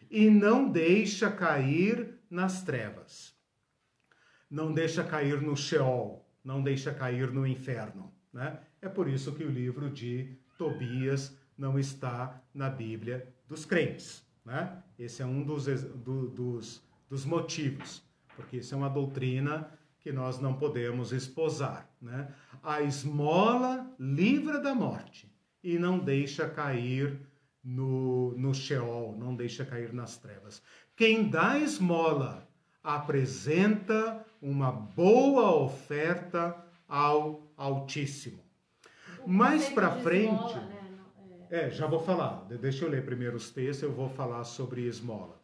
[SPEAKER 1] e não deixa cair nas trevas. Não deixa cair no Sheol, não deixa cair no inferno. Né? É por isso que o livro de Tobias não está na Bíblia dos crentes. Né? Esse é um dos, do, dos, dos motivos, porque isso é uma doutrina que nós não podemos esposar. Né? A esmola livra da morte e não deixa cair no, no Sheol, não deixa cair nas trevas. Quem dá esmola apresenta uma boa oferta ao Altíssimo. Mais para frente. Esmola, né? É, já vou falar. Deixa eu ler primeiro os textos, eu vou falar sobre esmola.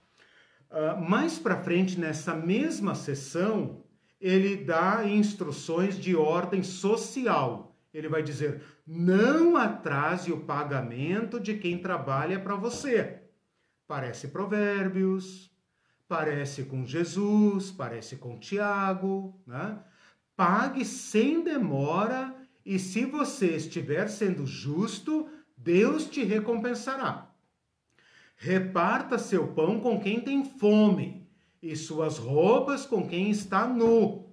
[SPEAKER 1] Uh, mais para frente, nessa mesma sessão, ele dá instruções de ordem social. Ele vai dizer: não atrase o pagamento de quem trabalha para você. Parece Provérbios, parece com Jesus, parece com Tiago, né? Pague sem demora e se você estiver sendo justo, Deus te recompensará. Reparta seu pão com quem tem fome e suas roupas com quem está nu.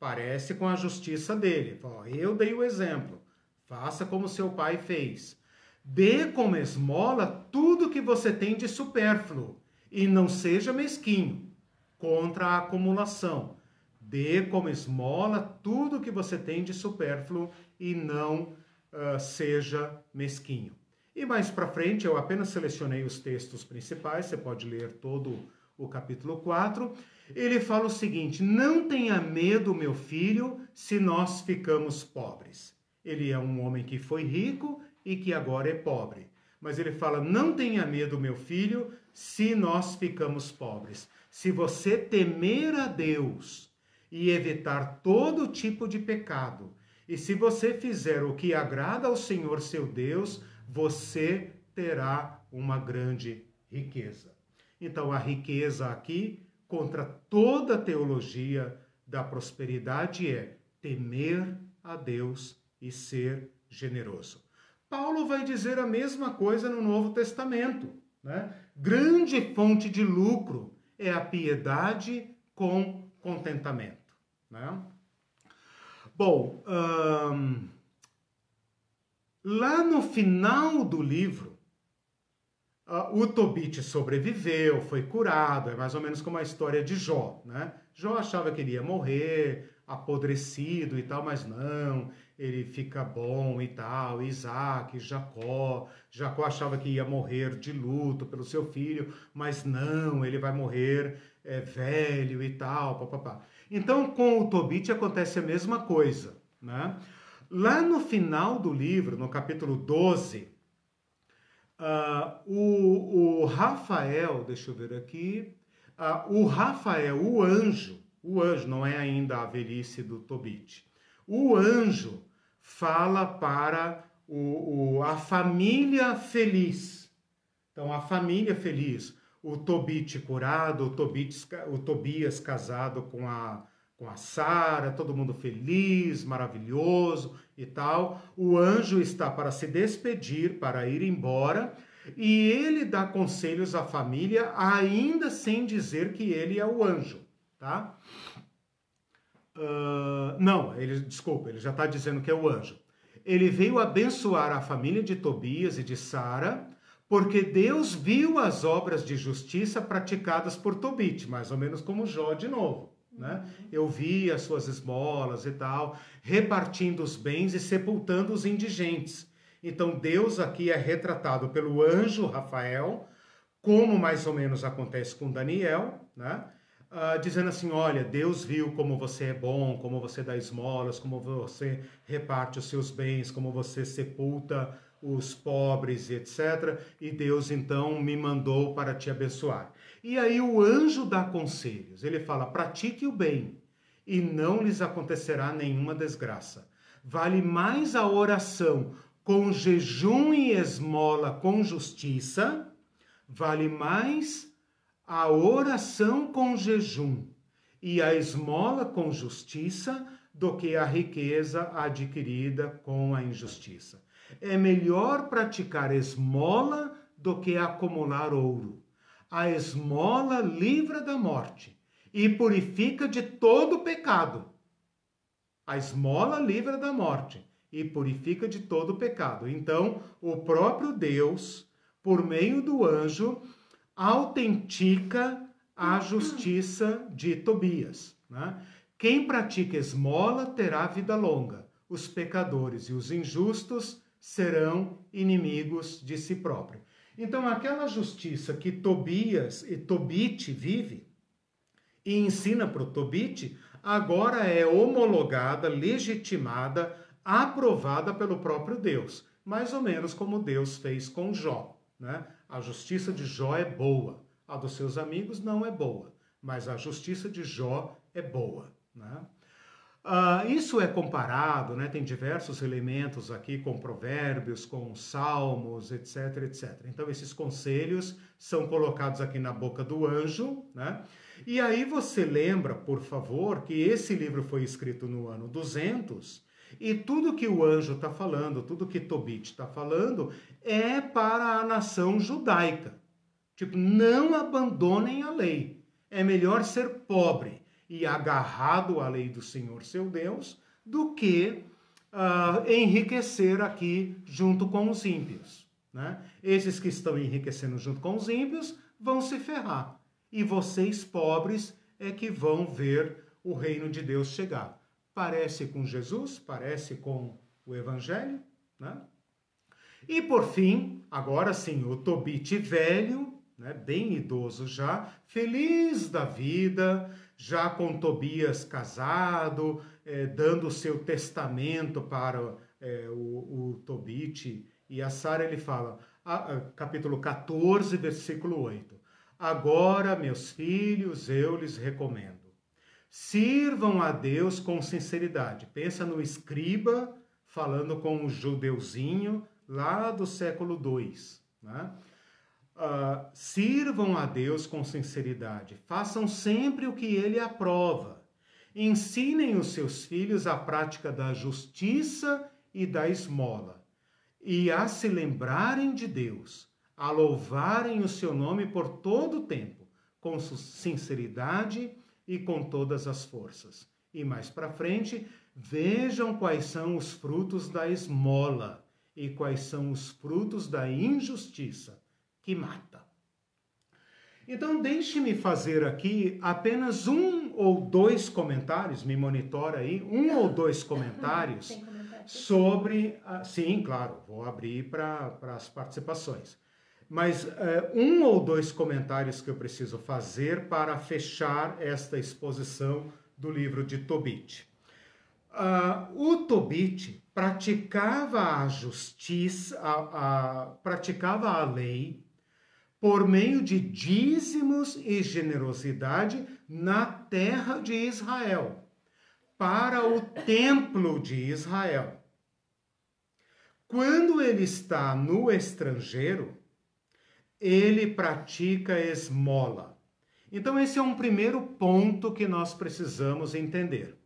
[SPEAKER 1] Parece com a justiça dele. Eu dei o exemplo. Faça como seu pai fez. Dê como esmola tudo que você tem de supérfluo e não seja mesquinho contra a acumulação. Dê como esmola tudo que você tem de supérfluo e não uh, seja mesquinho. E mais para frente, eu apenas selecionei os textos principais, você pode ler todo o capítulo 4. Ele fala o seguinte: Não tenha medo, meu filho, se nós ficamos pobres. Ele é um homem que foi rico e que agora é pobre. Mas ele fala: Não tenha medo, meu filho, se nós ficamos pobres. Se você temer a Deus e evitar todo tipo de pecado, e se você fizer o que agrada ao Senhor seu Deus, você terá uma grande riqueza. Então, a riqueza aqui, contra toda a teologia da prosperidade, é temer a Deus e ser generoso. Paulo vai dizer a mesma coisa no Novo Testamento. Né? Grande fonte de lucro é a piedade com contentamento. Né? Bom, lá no final do livro, o Tobit sobreviveu, foi curado, é mais ou menos como a história de Jó, né? Jó achava que ele ia morrer, apodrecido e tal, mas não, ele fica bom e tal. Isaac, Jacó, Jacó achava que ia morrer de luto pelo seu filho, mas não, ele vai morrer é, velho e tal, papapá. Então, com o Tobit acontece a mesma coisa. Né? Lá no final do livro, no capítulo 12, Uh, o, o, Rafael, deixa eu ver aqui, uh, o Rafael, o anjo, o anjo, não é ainda a velhice do Tobit, o anjo fala para o, o, a família feliz. Então, a família feliz, o Tobit curado, o, Tobit, o Tobias casado com a, com a Sara, todo mundo feliz, maravilhoso e tal. O anjo está para se despedir, para ir embora, e ele dá conselhos à família, ainda sem dizer que ele é o anjo, tá? Uh, não, ele, desculpa, ele já está dizendo que é o anjo. Ele veio abençoar a família de Tobias e de Sara, porque Deus viu as obras de justiça praticadas por Tobit, mais ou menos como Jó de novo. Né? Eu vi as suas esmolas e tal, repartindo os bens e sepultando os indigentes. Então Deus aqui é retratado pelo anjo Rafael, como mais ou menos acontece com Daniel, né? Uh, dizendo assim: olha, Deus viu como você é bom, como você dá esmolas, como você reparte os seus bens, como você sepulta os pobres, etc. E Deus então me mandou para te abençoar. E aí o anjo dá conselhos. Ele fala: pratique o bem e não lhes acontecerá nenhuma desgraça. Vale mais a oração com jejum e esmola com justiça, vale mais a oração com jejum e a esmola com justiça do que a riqueza adquirida com a injustiça. É melhor praticar esmola do que acumular ouro a esmola livra da morte e purifica de todo pecado. A esmola livra da morte e purifica de todo pecado. Então, o próprio Deus, por meio do anjo, autentica a justiça de Tobias. Né? Quem pratica esmola terá vida longa. Os pecadores e os injustos serão inimigos de si próprio. Então, aquela justiça que Tobias e Tobit vive e ensina para o Tobit, agora é homologada, legitimada, aprovada pelo próprio Deus, mais ou menos como Deus fez com Jó. Né? A justiça de Jó é boa, a dos seus amigos não é boa, mas a justiça de Jó é boa. Né? Uh, isso é comparado, né? tem diversos elementos aqui com provérbios, com salmos, etc, etc. Então, esses conselhos são colocados aqui na boca do anjo, né? E aí você lembra, por favor, que esse livro foi escrito no ano 200 e tudo que o anjo está falando, tudo que Tobit está falando, é para a nação judaica. Tipo, não abandonem a lei. É melhor ser pobre e agarrado à lei do Senhor seu Deus, do que uh, enriquecer aqui junto com os ímpios. Né? Esses que estão enriquecendo junto com os ímpios vão se ferrar. E vocês, pobres, é que vão ver o reino de Deus chegar. Parece com Jesus, parece com o Evangelho. Né? E por fim, agora sim, o Tobit velho, né, bem idoso já, feliz da vida, já com Tobias casado, é, dando o seu testamento para é, o, o Tobit e a Sara, ele fala, a, a, capítulo 14, versículo 8: Agora, meus filhos, eu lhes recomendo. Sirvam a Deus com sinceridade. Pensa no escriba falando com o judeuzinho lá do século 2. Né? Uh, sirvam a Deus com sinceridade, façam sempre o que Ele aprova. Ensinem os seus filhos a prática da justiça e da esmola, e a se lembrarem de Deus, a louvarem o seu nome por todo o tempo, com sinceridade e com todas as forças. E mais para frente, vejam quais são os frutos da esmola e quais são os frutos da injustiça que mata. Então, deixe-me fazer aqui apenas um ou dois comentários, me monitora aí, um ou dois comentários sobre. sim, claro, vou abrir para as participações. Mas é, um ou dois comentários que eu preciso fazer para fechar esta exposição do livro de Tobit. Uh, o Tobit praticava a justiça, a, a, praticava a lei por meio de dízimos e generosidade na terra de Israel, para o templo de Israel. Quando ele está no estrangeiro, ele pratica esmola. Então, esse é um primeiro ponto que nós precisamos entender.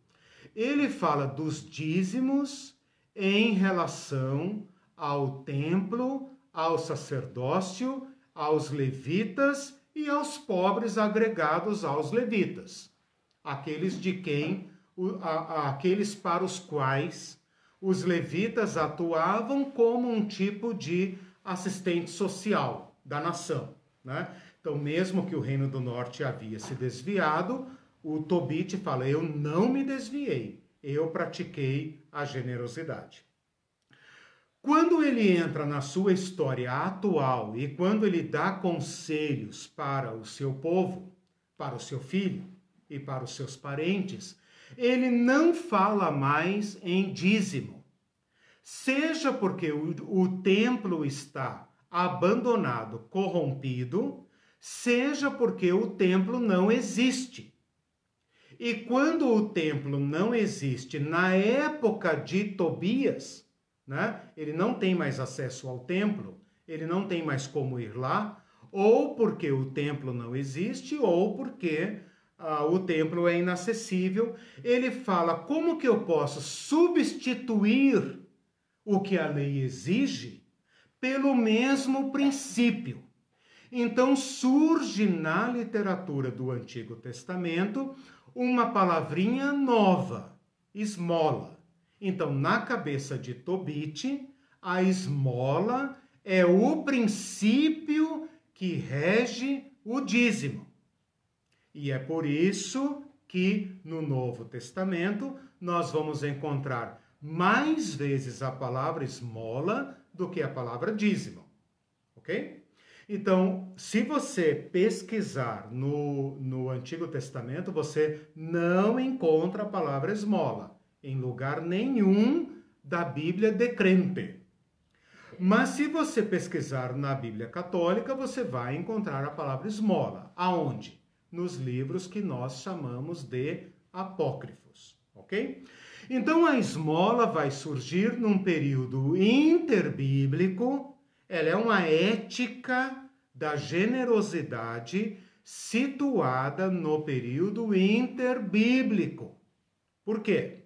[SPEAKER 1] Ele fala dos dízimos em relação ao templo, ao sacerdócio, aos levitas e aos pobres agregados aos levitas, aqueles de quem, aqueles para os quais os levitas atuavam como um tipo de assistente social da nação. Né? Então, mesmo que o Reino do Norte havia se desviado, o Tobit fala: Eu não me desviei, eu pratiquei a generosidade. Quando ele entra na sua história atual e quando ele dá conselhos para o seu povo, para o seu filho e para os seus parentes, ele não fala mais em dízimo. Seja porque o, o templo está abandonado, corrompido, seja porque o templo não existe. E quando o templo não existe na época de Tobias, né? ele não tem mais acesso ao templo, ele não tem mais como ir lá, ou porque o templo não existe, ou porque ah, o templo é inacessível. Ele fala: como que eu posso substituir o que a lei exige pelo mesmo princípio? Então surge na literatura do Antigo Testamento uma palavrinha nova, esmola. Então, na cabeça de Tobit, a esmola é o princípio que rege o dízimo. E é por isso que no Novo Testamento nós vamos encontrar mais vezes a palavra esmola do que a palavra dízimo. Ok? Então, se você pesquisar no, no Antigo Testamento, você não encontra a palavra esmola em lugar nenhum da Bíblia de crente. Mas se você pesquisar na Bíblia Católica, você vai encontrar a palavra esmola. Aonde? Nos livros que nós chamamos de apócrifos, ok? Então a esmola vai surgir num período interbíblico ela é uma ética da generosidade situada no período interbíblico. Por quê?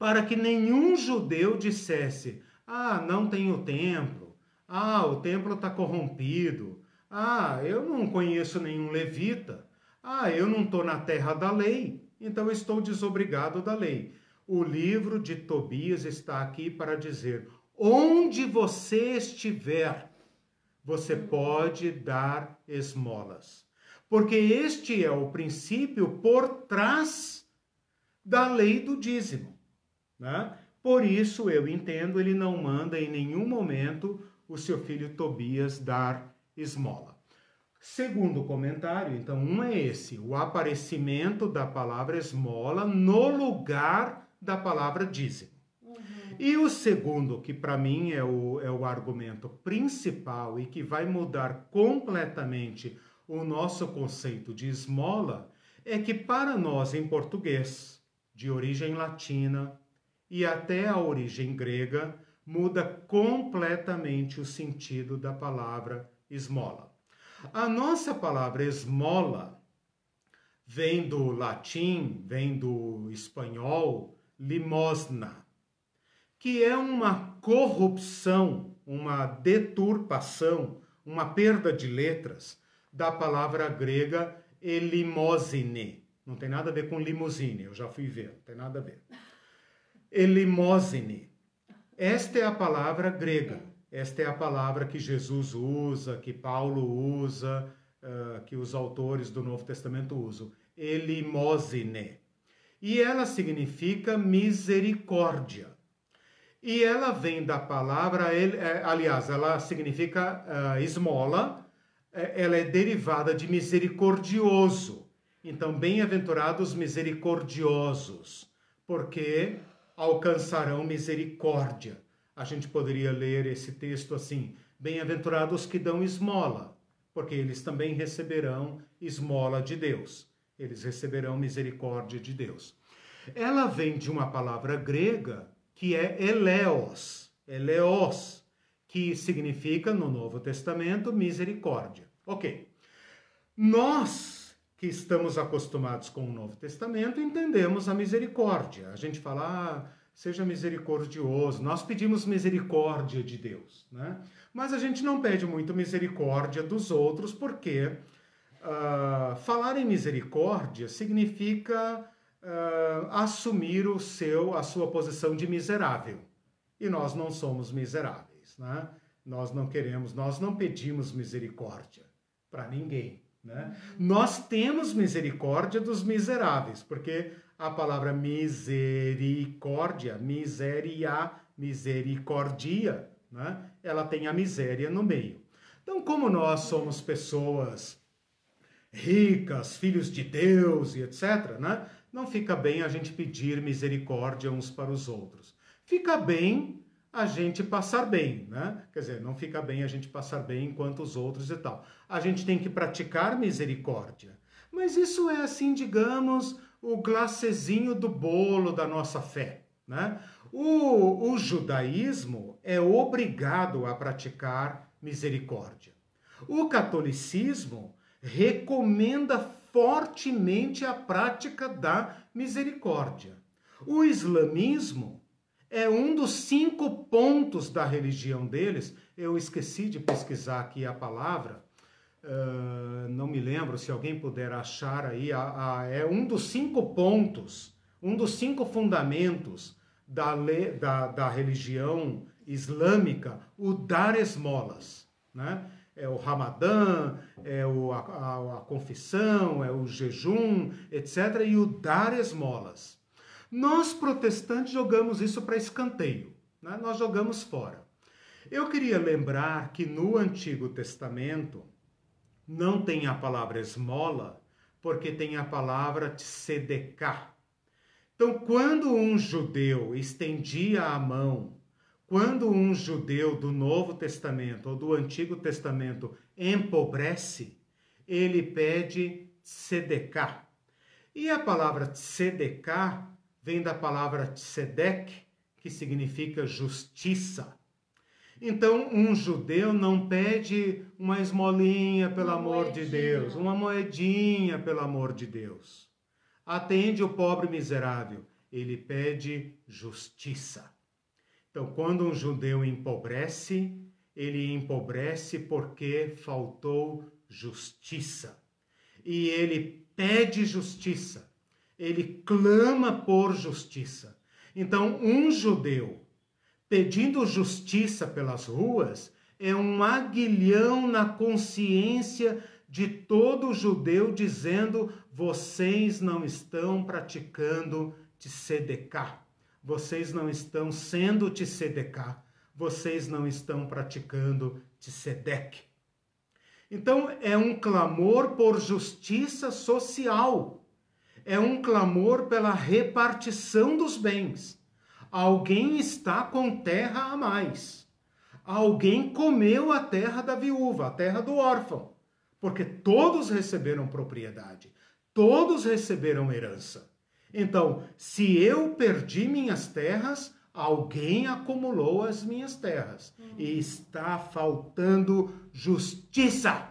[SPEAKER 1] Para que nenhum judeu dissesse: ah, não tenho templo, ah, o templo está corrompido, ah, eu não conheço nenhum levita, ah, eu não estou na terra da lei, então estou desobrigado da lei. O livro de Tobias está aqui para dizer: Onde você estiver, você pode dar esmolas. Porque este é o princípio por trás da lei do dízimo. Né? Por isso, eu entendo, ele não manda em nenhum momento o seu filho Tobias dar esmola. Segundo comentário, então, um é esse: o aparecimento da palavra esmola no lugar da palavra dízimo. E o segundo, que para mim é o, é o argumento principal e que vai mudar completamente o nosso conceito de esmola, é que para nós em português, de origem latina e até a origem grega, muda completamente o sentido da palavra esmola. A nossa palavra esmola vem do latim, vem do espanhol, limosna que é uma corrupção, uma deturpação, uma perda de letras da palavra grega elimosine. Não tem nada a ver com limusine, eu já fui ver, não tem nada a ver. Elimosine. Esta é a palavra grega. Esta é a palavra que Jesus usa, que Paulo usa, uh, que os autores do Novo Testamento usam. Elimosine. E ela significa misericórdia. E ela vem da palavra, é, aliás, ela significa uh, esmola, é, ela é derivada de misericordioso. Então, bem-aventurados misericordiosos, porque alcançarão misericórdia. A gente poderia ler esse texto assim: Bem-aventurados que dão esmola, porque eles também receberão esmola de Deus. Eles receberão misericórdia de Deus. Ela vem de uma palavra grega que é eleos, eleos, que significa no Novo Testamento misericórdia. Ok. Nós que estamos acostumados com o Novo Testamento entendemos a misericórdia. A gente fala, ah, seja misericordioso. Nós pedimos misericórdia de Deus, né? Mas a gente não pede muito misericórdia dos outros, porque uh, falar em misericórdia significa uh, assumir o seu, a sua posição de miserável. E nós não somos miseráveis, né? Nós não queremos, nós não pedimos misericórdia para ninguém. Né? Nós temos misericórdia dos miseráveis, porque a palavra misericórdia, miseria, misericordia, né? ela tem a miséria no meio. Então, como nós somos pessoas ricas, filhos de Deus e etc., né? não fica bem a gente pedir misericórdia uns para os outros. Fica bem a gente passar bem, né? Quer dizer, não fica bem a gente passar bem enquanto os outros e tal. A gente tem que praticar misericórdia. Mas isso é assim, digamos, o glacezinho do bolo da nossa fé, né? O, o judaísmo é obrigado a praticar misericórdia. O catolicismo recomenda fortemente a prática da misericórdia. O islamismo é um dos cinco pontos da religião deles. Eu esqueci de pesquisar aqui a palavra, uh, não me lembro se alguém puder achar aí. A, a, é um dos cinco pontos, um dos cinco fundamentos da, le, da, da religião islâmica, o dar esmolas. Né? É o Ramadã, é o, a, a, a confissão, é o jejum, etc. E o dar esmolas. Nós, protestantes, jogamos isso para escanteio, né? nós jogamos fora. Eu queria lembrar que no Antigo Testamento não tem a palavra esmola, porque tem a palavra tzedeká. Então, quando um judeu estendia a mão, quando um judeu do Novo Testamento ou do Antigo Testamento empobrece, ele pede tzedeká. E a palavra tzedeká vem da palavra tzedek, que significa justiça. Então, um judeu não pede uma esmolinha, pelo uma amor moedinha. de Deus, uma moedinha, pelo amor de Deus. Atende o pobre miserável, ele pede justiça. Então, quando um judeu empobrece, ele empobrece porque faltou justiça. E ele pede justiça ele clama por justiça. Então, um judeu pedindo justiça pelas ruas é um aguilhão na consciência de todo judeu dizendo: vocês não estão praticando tzedeká, vocês não estão sendo tzedeká, vocês não estão praticando tzedek. Então é um clamor por justiça social é um clamor pela repartição dos bens. Alguém está com terra a mais. Alguém comeu a terra da viúva, a terra do órfão, porque todos receberam propriedade, todos receberam herança. Então, se eu perdi minhas terras, alguém acumulou as minhas terras e está faltando justiça.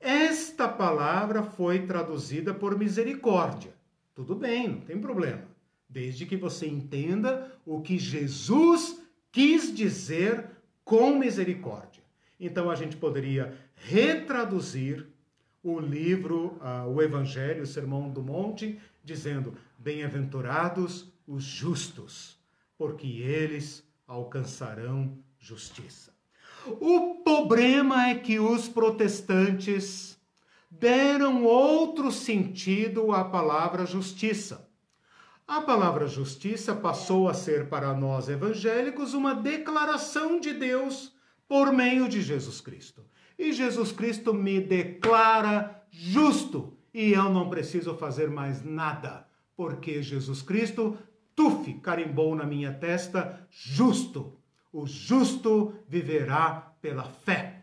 [SPEAKER 1] Esta palavra foi traduzida por misericórdia. Tudo bem, não tem problema. Desde que você entenda o que Jesus quis dizer com misericórdia. Então a gente poderia retraduzir o livro, uh, o Evangelho, o Sermão do Monte, dizendo: Bem-aventurados os justos, porque eles alcançarão justiça. O problema é que os protestantes deram outro sentido à palavra justiça. A palavra justiça passou a ser para nós evangélicos uma declaração de Deus por meio de Jesus Cristo. E Jesus Cristo me declara justo e eu não preciso fazer mais nada, porque Jesus Cristo tuf, carimbou na minha testa, justo. O justo viverá pela fé.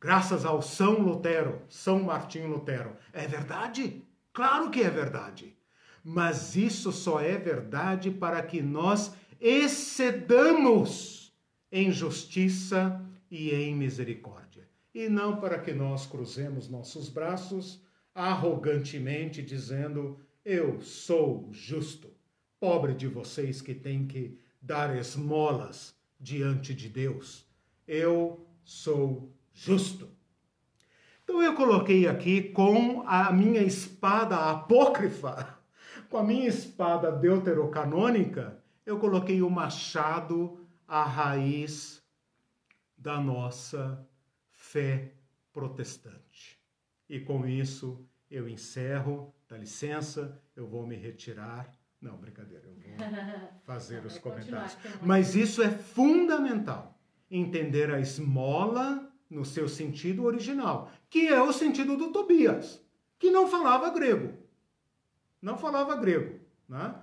[SPEAKER 1] Graças ao São Lutero, São Martinho Lutero. É verdade? Claro que é verdade. Mas isso só é verdade para que nós excedamos em justiça e em misericórdia, e não para que nós cruzemos nossos braços arrogantemente dizendo: Eu sou justo. Pobre de vocês que têm que dar esmolas diante de Deus. Eu sou justo. Então eu coloquei aqui com a minha espada apócrifa, (laughs) com a minha espada deuterocanônica, eu coloquei o machado à raiz da nossa fé protestante. E com isso eu encerro, dá licença, eu vou me retirar não, brincadeira, eu vou (laughs) fazer os comentários. Mas isso é fundamental. Entender a esmola no seu sentido original, que é o sentido do Tobias, que não falava grego. Não falava grego. Né?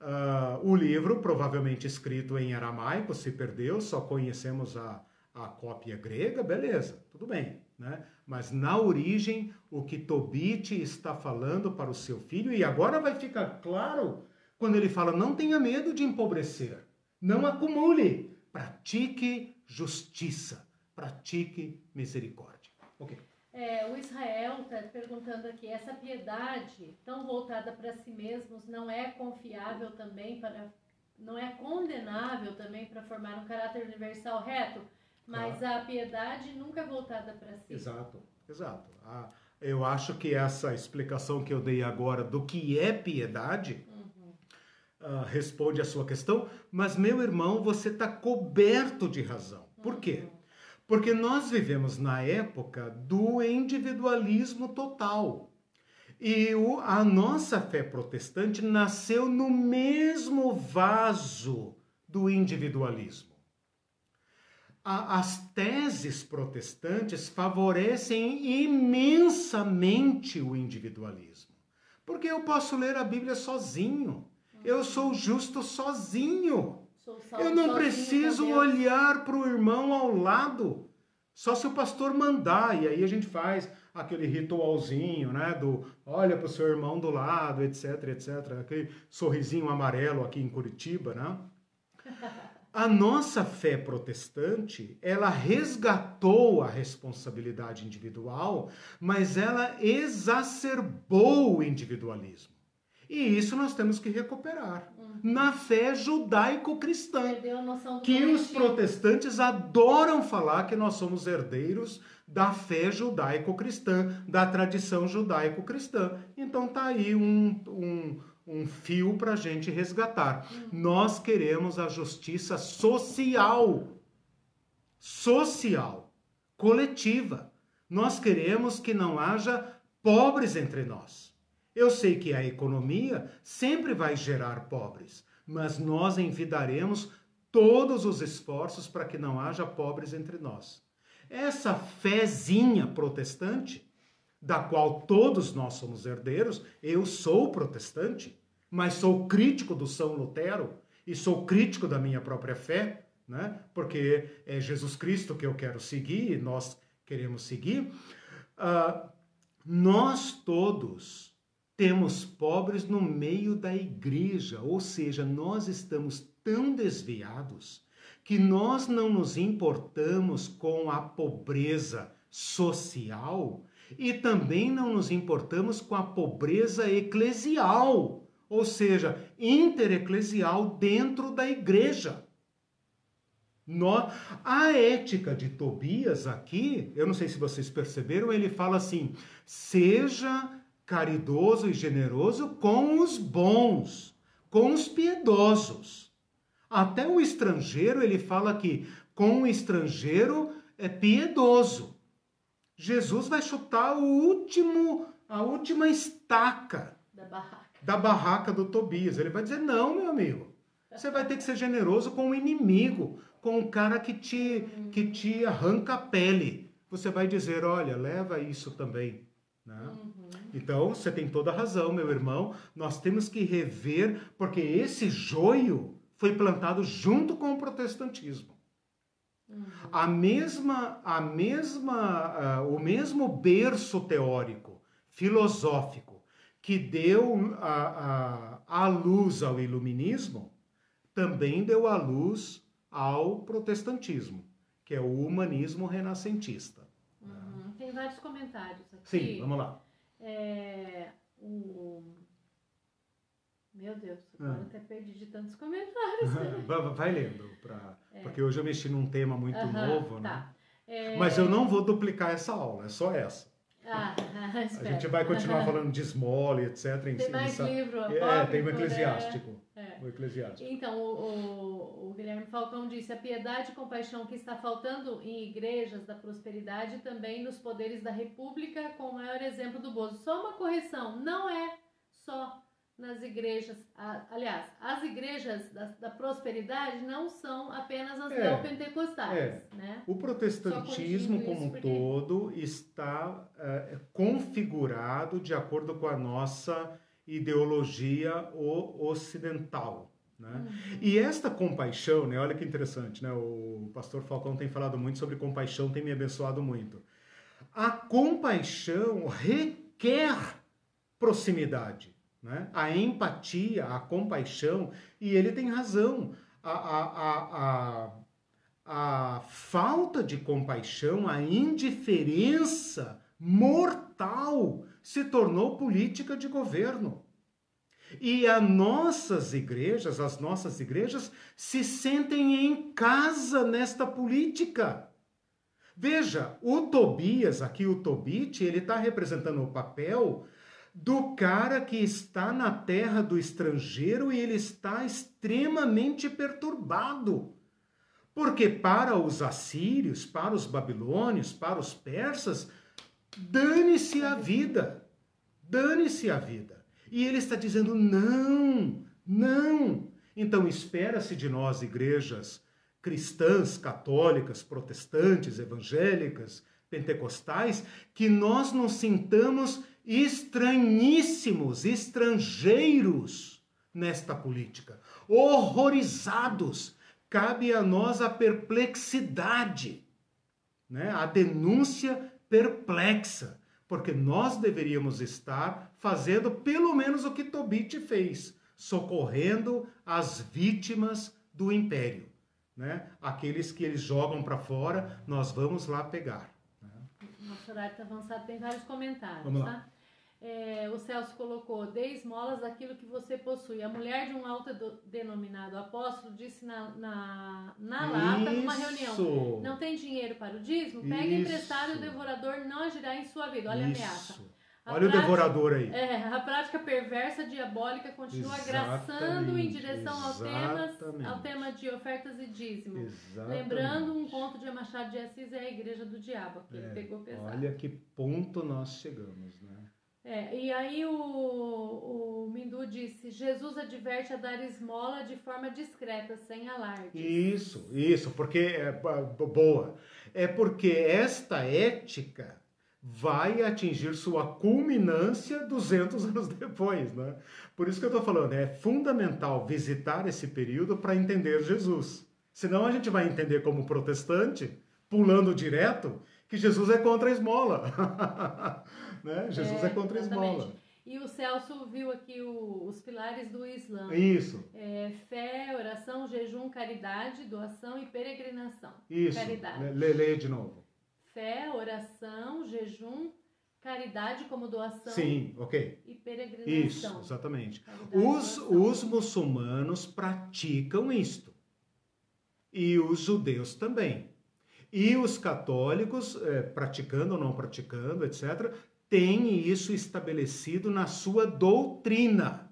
[SPEAKER 1] Uh, o livro, provavelmente escrito em aramaico, se perdeu, só conhecemos a, a cópia grega, beleza, tudo bem. Né? Mas na origem, o que Tobit está falando para o seu filho, e agora vai ficar claro quando ele fala: não tenha medo de empobrecer, não acumule, pratique justiça, pratique misericórdia. Ok.
[SPEAKER 2] É, o Israel está perguntando aqui: essa piedade tão voltada para si mesmos não é confiável também para. não é condenável também para formar um caráter universal reto? Mas a piedade nunca é voltada para si.
[SPEAKER 1] Exato, exato. eu acho que essa explicação que eu dei agora do que é piedade uh, responde a sua questão, mas meu irmão, você está coberto de razão. Por quê? Uhum. Porque nós vivemos na época do individualismo total. E o, a nossa fé protestante nasceu no mesmo vaso do individualismo. A, as teses protestantes favorecem imensamente o individualismo. Porque eu posso ler a Bíblia sozinho. Eu sou justo sozinho. Eu não preciso olhar para o irmão ao lado. Só se o pastor mandar. E aí a gente faz aquele ritualzinho, né? Do olha para o seu irmão do lado, etc, etc. Aquele sorrisinho amarelo aqui em Curitiba, né? A nossa fé protestante, ela resgatou a responsabilidade individual, mas ela exacerbou o individualismo. E isso nós temos que recuperar uhum. na fé judaico-cristã. Que os protestantes adoram falar que nós somos herdeiros da fé judaico-cristã, da tradição judaico-cristã. Então tá aí um, um, um fio para a gente resgatar. Uhum. Nós queremos a justiça social. Social, coletiva. Nós queremos que não haja pobres entre nós. Eu sei que a economia sempre vai gerar pobres, mas nós envidaremos todos os esforços para que não haja pobres entre nós. Essa fezinha protestante, da qual todos nós somos herdeiros, eu sou protestante, mas sou crítico do São Lutero e sou crítico da minha própria fé, né? porque é Jesus Cristo que eu quero seguir e nós queremos seguir. Uh, nós todos temos pobres no meio da igreja, ou seja, nós estamos tão desviados que nós não nos importamos com a pobreza social e também não nos importamos com a pobreza eclesial, ou seja, intereclesial dentro da igreja. Nós, a ética de Tobias aqui, eu não sei se vocês perceberam, ele fala assim: seja caridoso e generoso com os bons, com os piedosos. Até o estrangeiro, ele fala que com o estrangeiro é piedoso. Jesus vai chutar o último, a última estaca
[SPEAKER 2] da barraca.
[SPEAKER 1] da barraca do Tobias. Ele vai dizer: "Não, meu amigo. Você vai ter que ser generoso com o inimigo, com o cara que te que te arranca a pele. Você vai dizer: "Olha, leva isso também", né? Uhum. Então, você tem toda a razão, meu irmão. Nós temos que rever, porque esse joio foi plantado junto com o protestantismo. Uhum. A mesma, a mesma, uh, o mesmo berço teórico, filosófico, que deu a, a, a luz ao iluminismo, também deu a luz ao protestantismo, que é o humanismo renascentista.
[SPEAKER 2] Uhum. Tem vários comentários aqui.
[SPEAKER 1] Sim, vamos lá.
[SPEAKER 2] É, o... Meu Deus, agora ah. até perdi de tantos comentários. (laughs)
[SPEAKER 1] vai, lendo, pra... é. porque hoje eu mexi num tema muito novo, né? Tá. É... Mas eu não vou duplicar essa aula, é só essa.
[SPEAKER 2] Ah, (laughs)
[SPEAKER 1] a gente vai continuar (laughs) falando de esmola, etc.
[SPEAKER 2] Tem mais livro
[SPEAKER 1] É, tem o Eclesiástico. É. O Eclesiástico.
[SPEAKER 2] Então, o, Guilherme Falcão disse, a piedade e compaixão que está faltando em igrejas da prosperidade também nos poderes da república, com o maior exemplo do Bozo. Só uma correção, não é só nas igrejas, aliás, as igrejas da, da, prosperidade não são apenas as é, neopentecostais. É. Né?
[SPEAKER 1] O protestantismo como um porque... todo está é, configurado de acordo com a nossa ideologia ocidental. Né? Uhum. E esta compaixão, né, olha que interessante, né? o pastor Falcão tem falado muito sobre compaixão, tem me abençoado muito. A compaixão requer proximidade né? a empatia, a compaixão, e ele tem razão. A, a, a, a, a falta de compaixão, a indiferença mortal se tornou política de governo. E as nossas igrejas, as nossas igrejas, se sentem em casa nesta política. Veja, o Tobias, aqui o Tobit, ele está representando o papel do cara que está na terra do estrangeiro e ele está extremamente perturbado. Porque para os assírios, para os babilônios, para os persas, dane-se a vida. Dane-se a vida. E ele está dizendo: não, não. Então espera-se de nós, igrejas cristãs, católicas, protestantes, evangélicas, pentecostais, que nós nos sintamos estranhíssimos, estrangeiros nesta política, horrorizados. Cabe a nós a perplexidade, né? a denúncia perplexa, porque nós deveríamos estar fazendo pelo menos o que Tobit fez, socorrendo as vítimas do império. Né? Aqueles que eles jogam para fora, nós vamos lá pegar. Né?
[SPEAKER 2] Nosso horário está avançado, tem vários comentários.
[SPEAKER 1] Vamos lá. Tá?
[SPEAKER 2] É, o Celso colocou, dê esmolas daquilo que você possui. A mulher de um alto denominado apóstolo disse na, na, na lata, numa reunião, não tem dinheiro para o dízimo? Pega emprestado e o devorador não agirá em sua vida. Olha Isso. a ameaça.
[SPEAKER 1] A Olha prática, o devorador aí.
[SPEAKER 2] É, a prática perversa, diabólica, continua agraçando em direção ao, temas, ao tema de ofertas e dízimos. Exatamente. Lembrando um conto de Machado de Assis é a igreja do diabo, que é, ele pegou pesado.
[SPEAKER 1] Olha que ponto nós chegamos, né?
[SPEAKER 2] É, e aí o, o Mindu disse: Jesus adverte a dar esmola de forma discreta, sem alarde.
[SPEAKER 1] Isso, isso, porque é boa. É porque esta ética vai atingir sua culminância 200 (laughs) anos depois, né? Por isso que eu estou falando, é fundamental visitar esse período para entender Jesus. Senão a gente vai entender como protestante, pulando direto, que Jesus é contra a esmola. (laughs) né? Jesus é, é contra a esmola.
[SPEAKER 2] E o Celso viu aqui o, os pilares do Islã.
[SPEAKER 1] Isso.
[SPEAKER 2] É, fé, oração, jejum, caridade, doação e peregrinação.
[SPEAKER 1] Isso.
[SPEAKER 2] Caridade.
[SPEAKER 1] Lê, lê de novo.
[SPEAKER 2] Fé, oração, jejum, caridade como doação.
[SPEAKER 1] Sim, ok.
[SPEAKER 2] E peregrinação.
[SPEAKER 1] Isso, exatamente. os, os muçulmanos praticam isto. E os judeus também. E os católicos, é, praticando ou não praticando, etc., têm isso estabelecido na sua doutrina.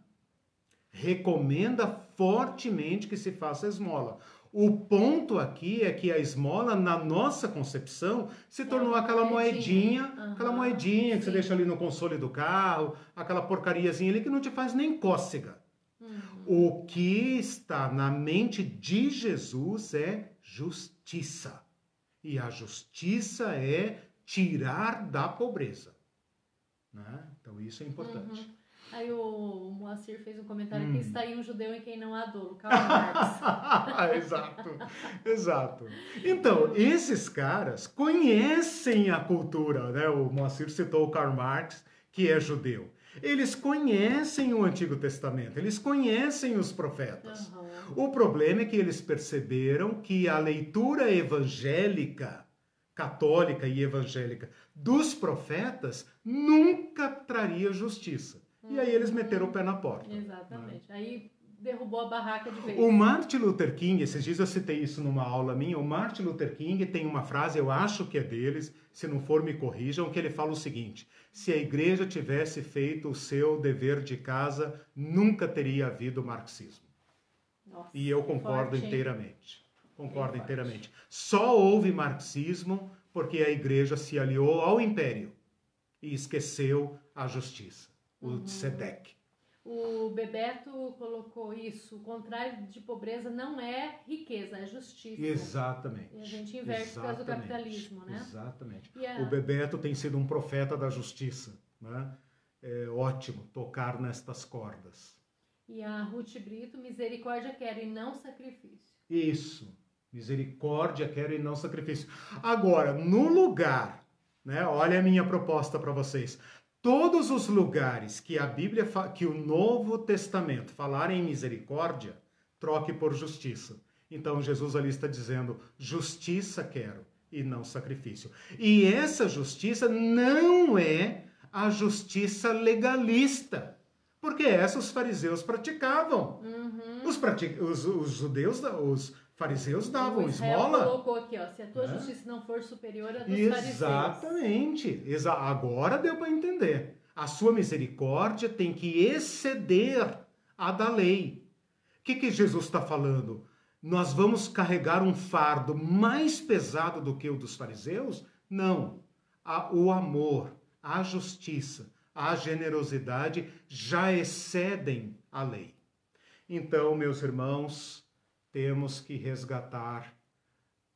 [SPEAKER 1] Recomenda fortemente que se faça esmola. O ponto aqui é que a esmola, na nossa concepção, se é tornou aquela moedinha, moedinha uhum. aquela moedinha que Sim. você deixa ali no console do carro, aquela porcariazinha ali que não te faz nem cócega. Uhum. O que está na mente de Jesus é justiça. E a justiça é tirar da pobreza. Né? Então isso é importante.
[SPEAKER 2] Uhum. Aí o Moacir fez um comentário hum. que está aí um judeu em quem não há dolo, Karl Marx. (laughs)
[SPEAKER 1] exato, exato. Então, esses caras conhecem a cultura, né? O Moacir citou o Karl Marx, que é judeu. Eles conhecem o Antigo Testamento, eles conhecem os profetas. Uhum. O problema é que eles perceberam que a leitura evangélica, católica e evangélica dos profetas nunca traria justiça. E aí eles meteram o pé na porta.
[SPEAKER 2] Exatamente. Né? Aí derrubou a barraca de vez.
[SPEAKER 1] O Martin Luther King, esses dias eu citei isso numa aula minha, o Martin Luther King tem uma frase, eu acho que é deles, se não for me corrijam, que ele fala o seguinte: se a igreja tivesse feito o seu dever de casa, nunca teria havido marxismo. Nossa, e eu concordo forte, inteiramente. Concordo inteiramente. Só houve marxismo porque a igreja se aliou ao império e esqueceu a justiça o uhum. SEDEC.
[SPEAKER 2] O Bebeto colocou isso, o contrário de pobreza não é riqueza, é justiça.
[SPEAKER 1] Exatamente.
[SPEAKER 2] E a gente inverte Exatamente. por causa do capitalismo, né?
[SPEAKER 1] Exatamente. A... O Bebeto tem sido um profeta da justiça, né? É ótimo tocar nestas cordas.
[SPEAKER 2] E a Ruth Brito, misericórdia quero e não sacrifício.
[SPEAKER 1] Isso, misericórdia quero e não sacrifício. Agora, no lugar, né? Olha a minha proposta para vocês todos os lugares que a Bíblia, que o Novo Testamento falar em misericórdia, troque por justiça. Então Jesus ali está dizendo: justiça quero e não sacrifício. E essa justiça não é a justiça legalista, porque essa os fariseus praticavam. Uhum. Os, pratic... os, os judeus, os fariseus davam o esmola.
[SPEAKER 2] colocou aqui, ó, se a tua é? justiça não for superior à dos
[SPEAKER 1] Exatamente.
[SPEAKER 2] fariseus.
[SPEAKER 1] Exa agora deu para entender. A sua misericórdia tem que exceder a da lei. O que, que Jesus está falando? Nós vamos carregar um fardo mais pesado do que o dos fariseus? Não. o amor, a justiça, a generosidade já excedem a lei. Então, meus irmãos, temos que resgatar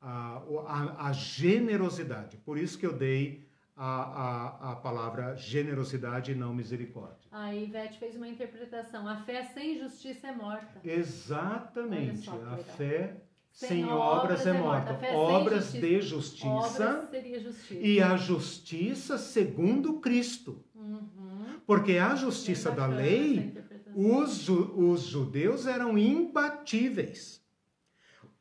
[SPEAKER 1] a, a, a generosidade. Por isso que eu dei a, a, a palavra generosidade e não misericórdia.
[SPEAKER 2] A Ivete fez uma interpretação. A fé sem justiça é morta.
[SPEAKER 1] Exatamente. Só, a fé sem, sem obras, obras, é morta. É morta. Obras justiça. de justiça.
[SPEAKER 2] Obras seria justiça.
[SPEAKER 1] E a justiça segundo Cristo. Uhum. Porque a justiça da lei, os, os judeus eram imbatíveis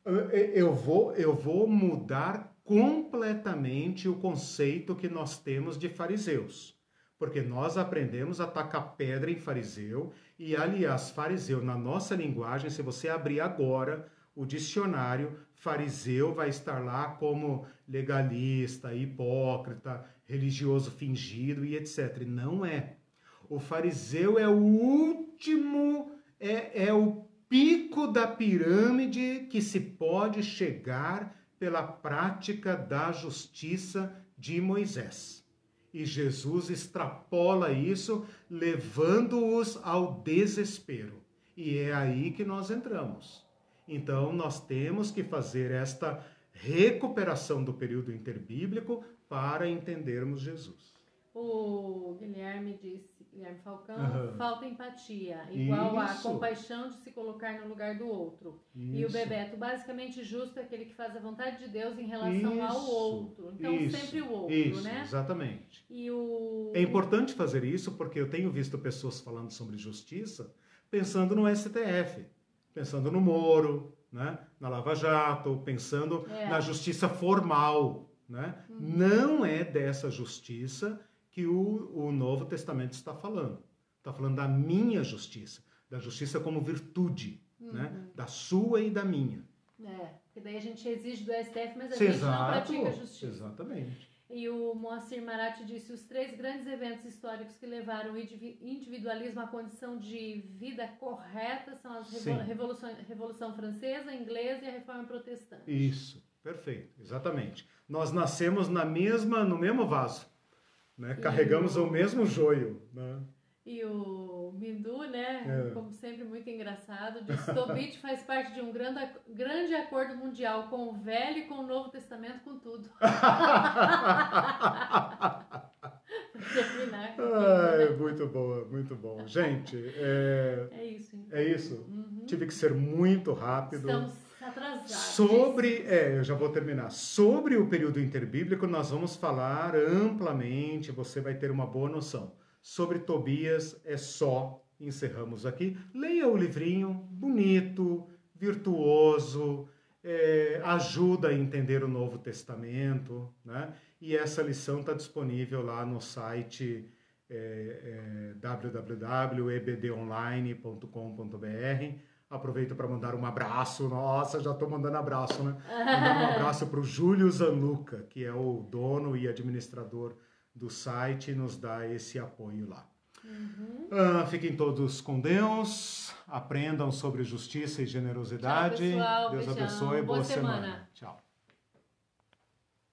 [SPEAKER 1] eu vou, eu vou mudar completamente o conceito que nós temos de fariseus. Porque nós aprendemos a tacar pedra em fariseu, e aliás, fariseu, na nossa linguagem, se você abrir agora o dicionário, fariseu vai estar lá como legalista, hipócrita, religioso fingido e etc. Não é. O fariseu é o último, é, é o pico da pirâmide que se pode chegar pela prática da justiça de Moisés. E Jesus extrapola isso, levando-os ao desespero. E é aí que nós entramos. Então, nós temos que fazer esta recuperação do período interbíblico para entendermos Jesus.
[SPEAKER 2] O Guilherme disse Guilherme Falcão, uhum. falta empatia, igual Isso. a compaixão de se colocar no lugar do outro. Isso. E o Bebeto, basicamente justo é aquele que faz a vontade de Deus em relação Isso. ao outro. Então, sempre o outro,
[SPEAKER 1] Isso.
[SPEAKER 2] né?
[SPEAKER 1] Exatamente.
[SPEAKER 2] E o...
[SPEAKER 1] É importante fazer isso porque eu tenho visto pessoas falando sobre justiça pensando no STF, pensando no Moro, né? na Lava Jato, pensando é. na justiça formal. Né? Uhum. Não é dessa justiça que o, o Novo Testamento está falando. Está falando da minha justiça, da justiça como virtude, uhum. né? da sua e da minha.
[SPEAKER 2] É, porque daí a gente exige do STF, mas a Exato, gente não pratica justiça.
[SPEAKER 1] Exatamente.
[SPEAKER 2] E o Moacir Maratti disse: os três grandes eventos históricos que levaram o individualismo à condição de vida correta são a Revolução, Revolução Francesa, Inglesa e a Reforma Protestante.
[SPEAKER 1] Isso, perfeito, exatamente. Nós nascemos na mesma, no mesmo vaso. Né? Carregamos o... o mesmo joio. Né?
[SPEAKER 2] E o Mindu, né, é. como sempre, muito engraçado, diz Tobit faz parte de um grande, grande acordo mundial com o Velho e com o Novo Testamento, com tudo. (laughs) terminar.
[SPEAKER 1] Ai, muito boa, muito bom. Gente, é,
[SPEAKER 2] é isso.
[SPEAKER 1] É isso. Uhum. Tive que ser muito rápido.
[SPEAKER 2] Estamos atrasados.
[SPEAKER 1] Sobre, é, eu já vou terminar. Sobre o período interbíblico, nós vamos falar amplamente, você vai ter uma boa noção. Sobre Tobias, é só, encerramos aqui. Leia o livrinho, bonito, virtuoso, é, ajuda a entender o Novo Testamento, né? E essa lição está disponível lá no site é, é, www.ebdonline.com.br. Aproveito para mandar um abraço. Nossa, já estou mandando abraço, né? Mandar um abraço para o Júlio Zanluca, que é o dono e administrador do site, e nos dá esse apoio lá. Uhum. Ah, fiquem todos com Deus, aprendam sobre justiça e generosidade.
[SPEAKER 2] Tchau,
[SPEAKER 1] Deus
[SPEAKER 2] Beijão.
[SPEAKER 1] abençoe, boa,
[SPEAKER 2] boa
[SPEAKER 1] semana.
[SPEAKER 2] semana.
[SPEAKER 1] Tchau.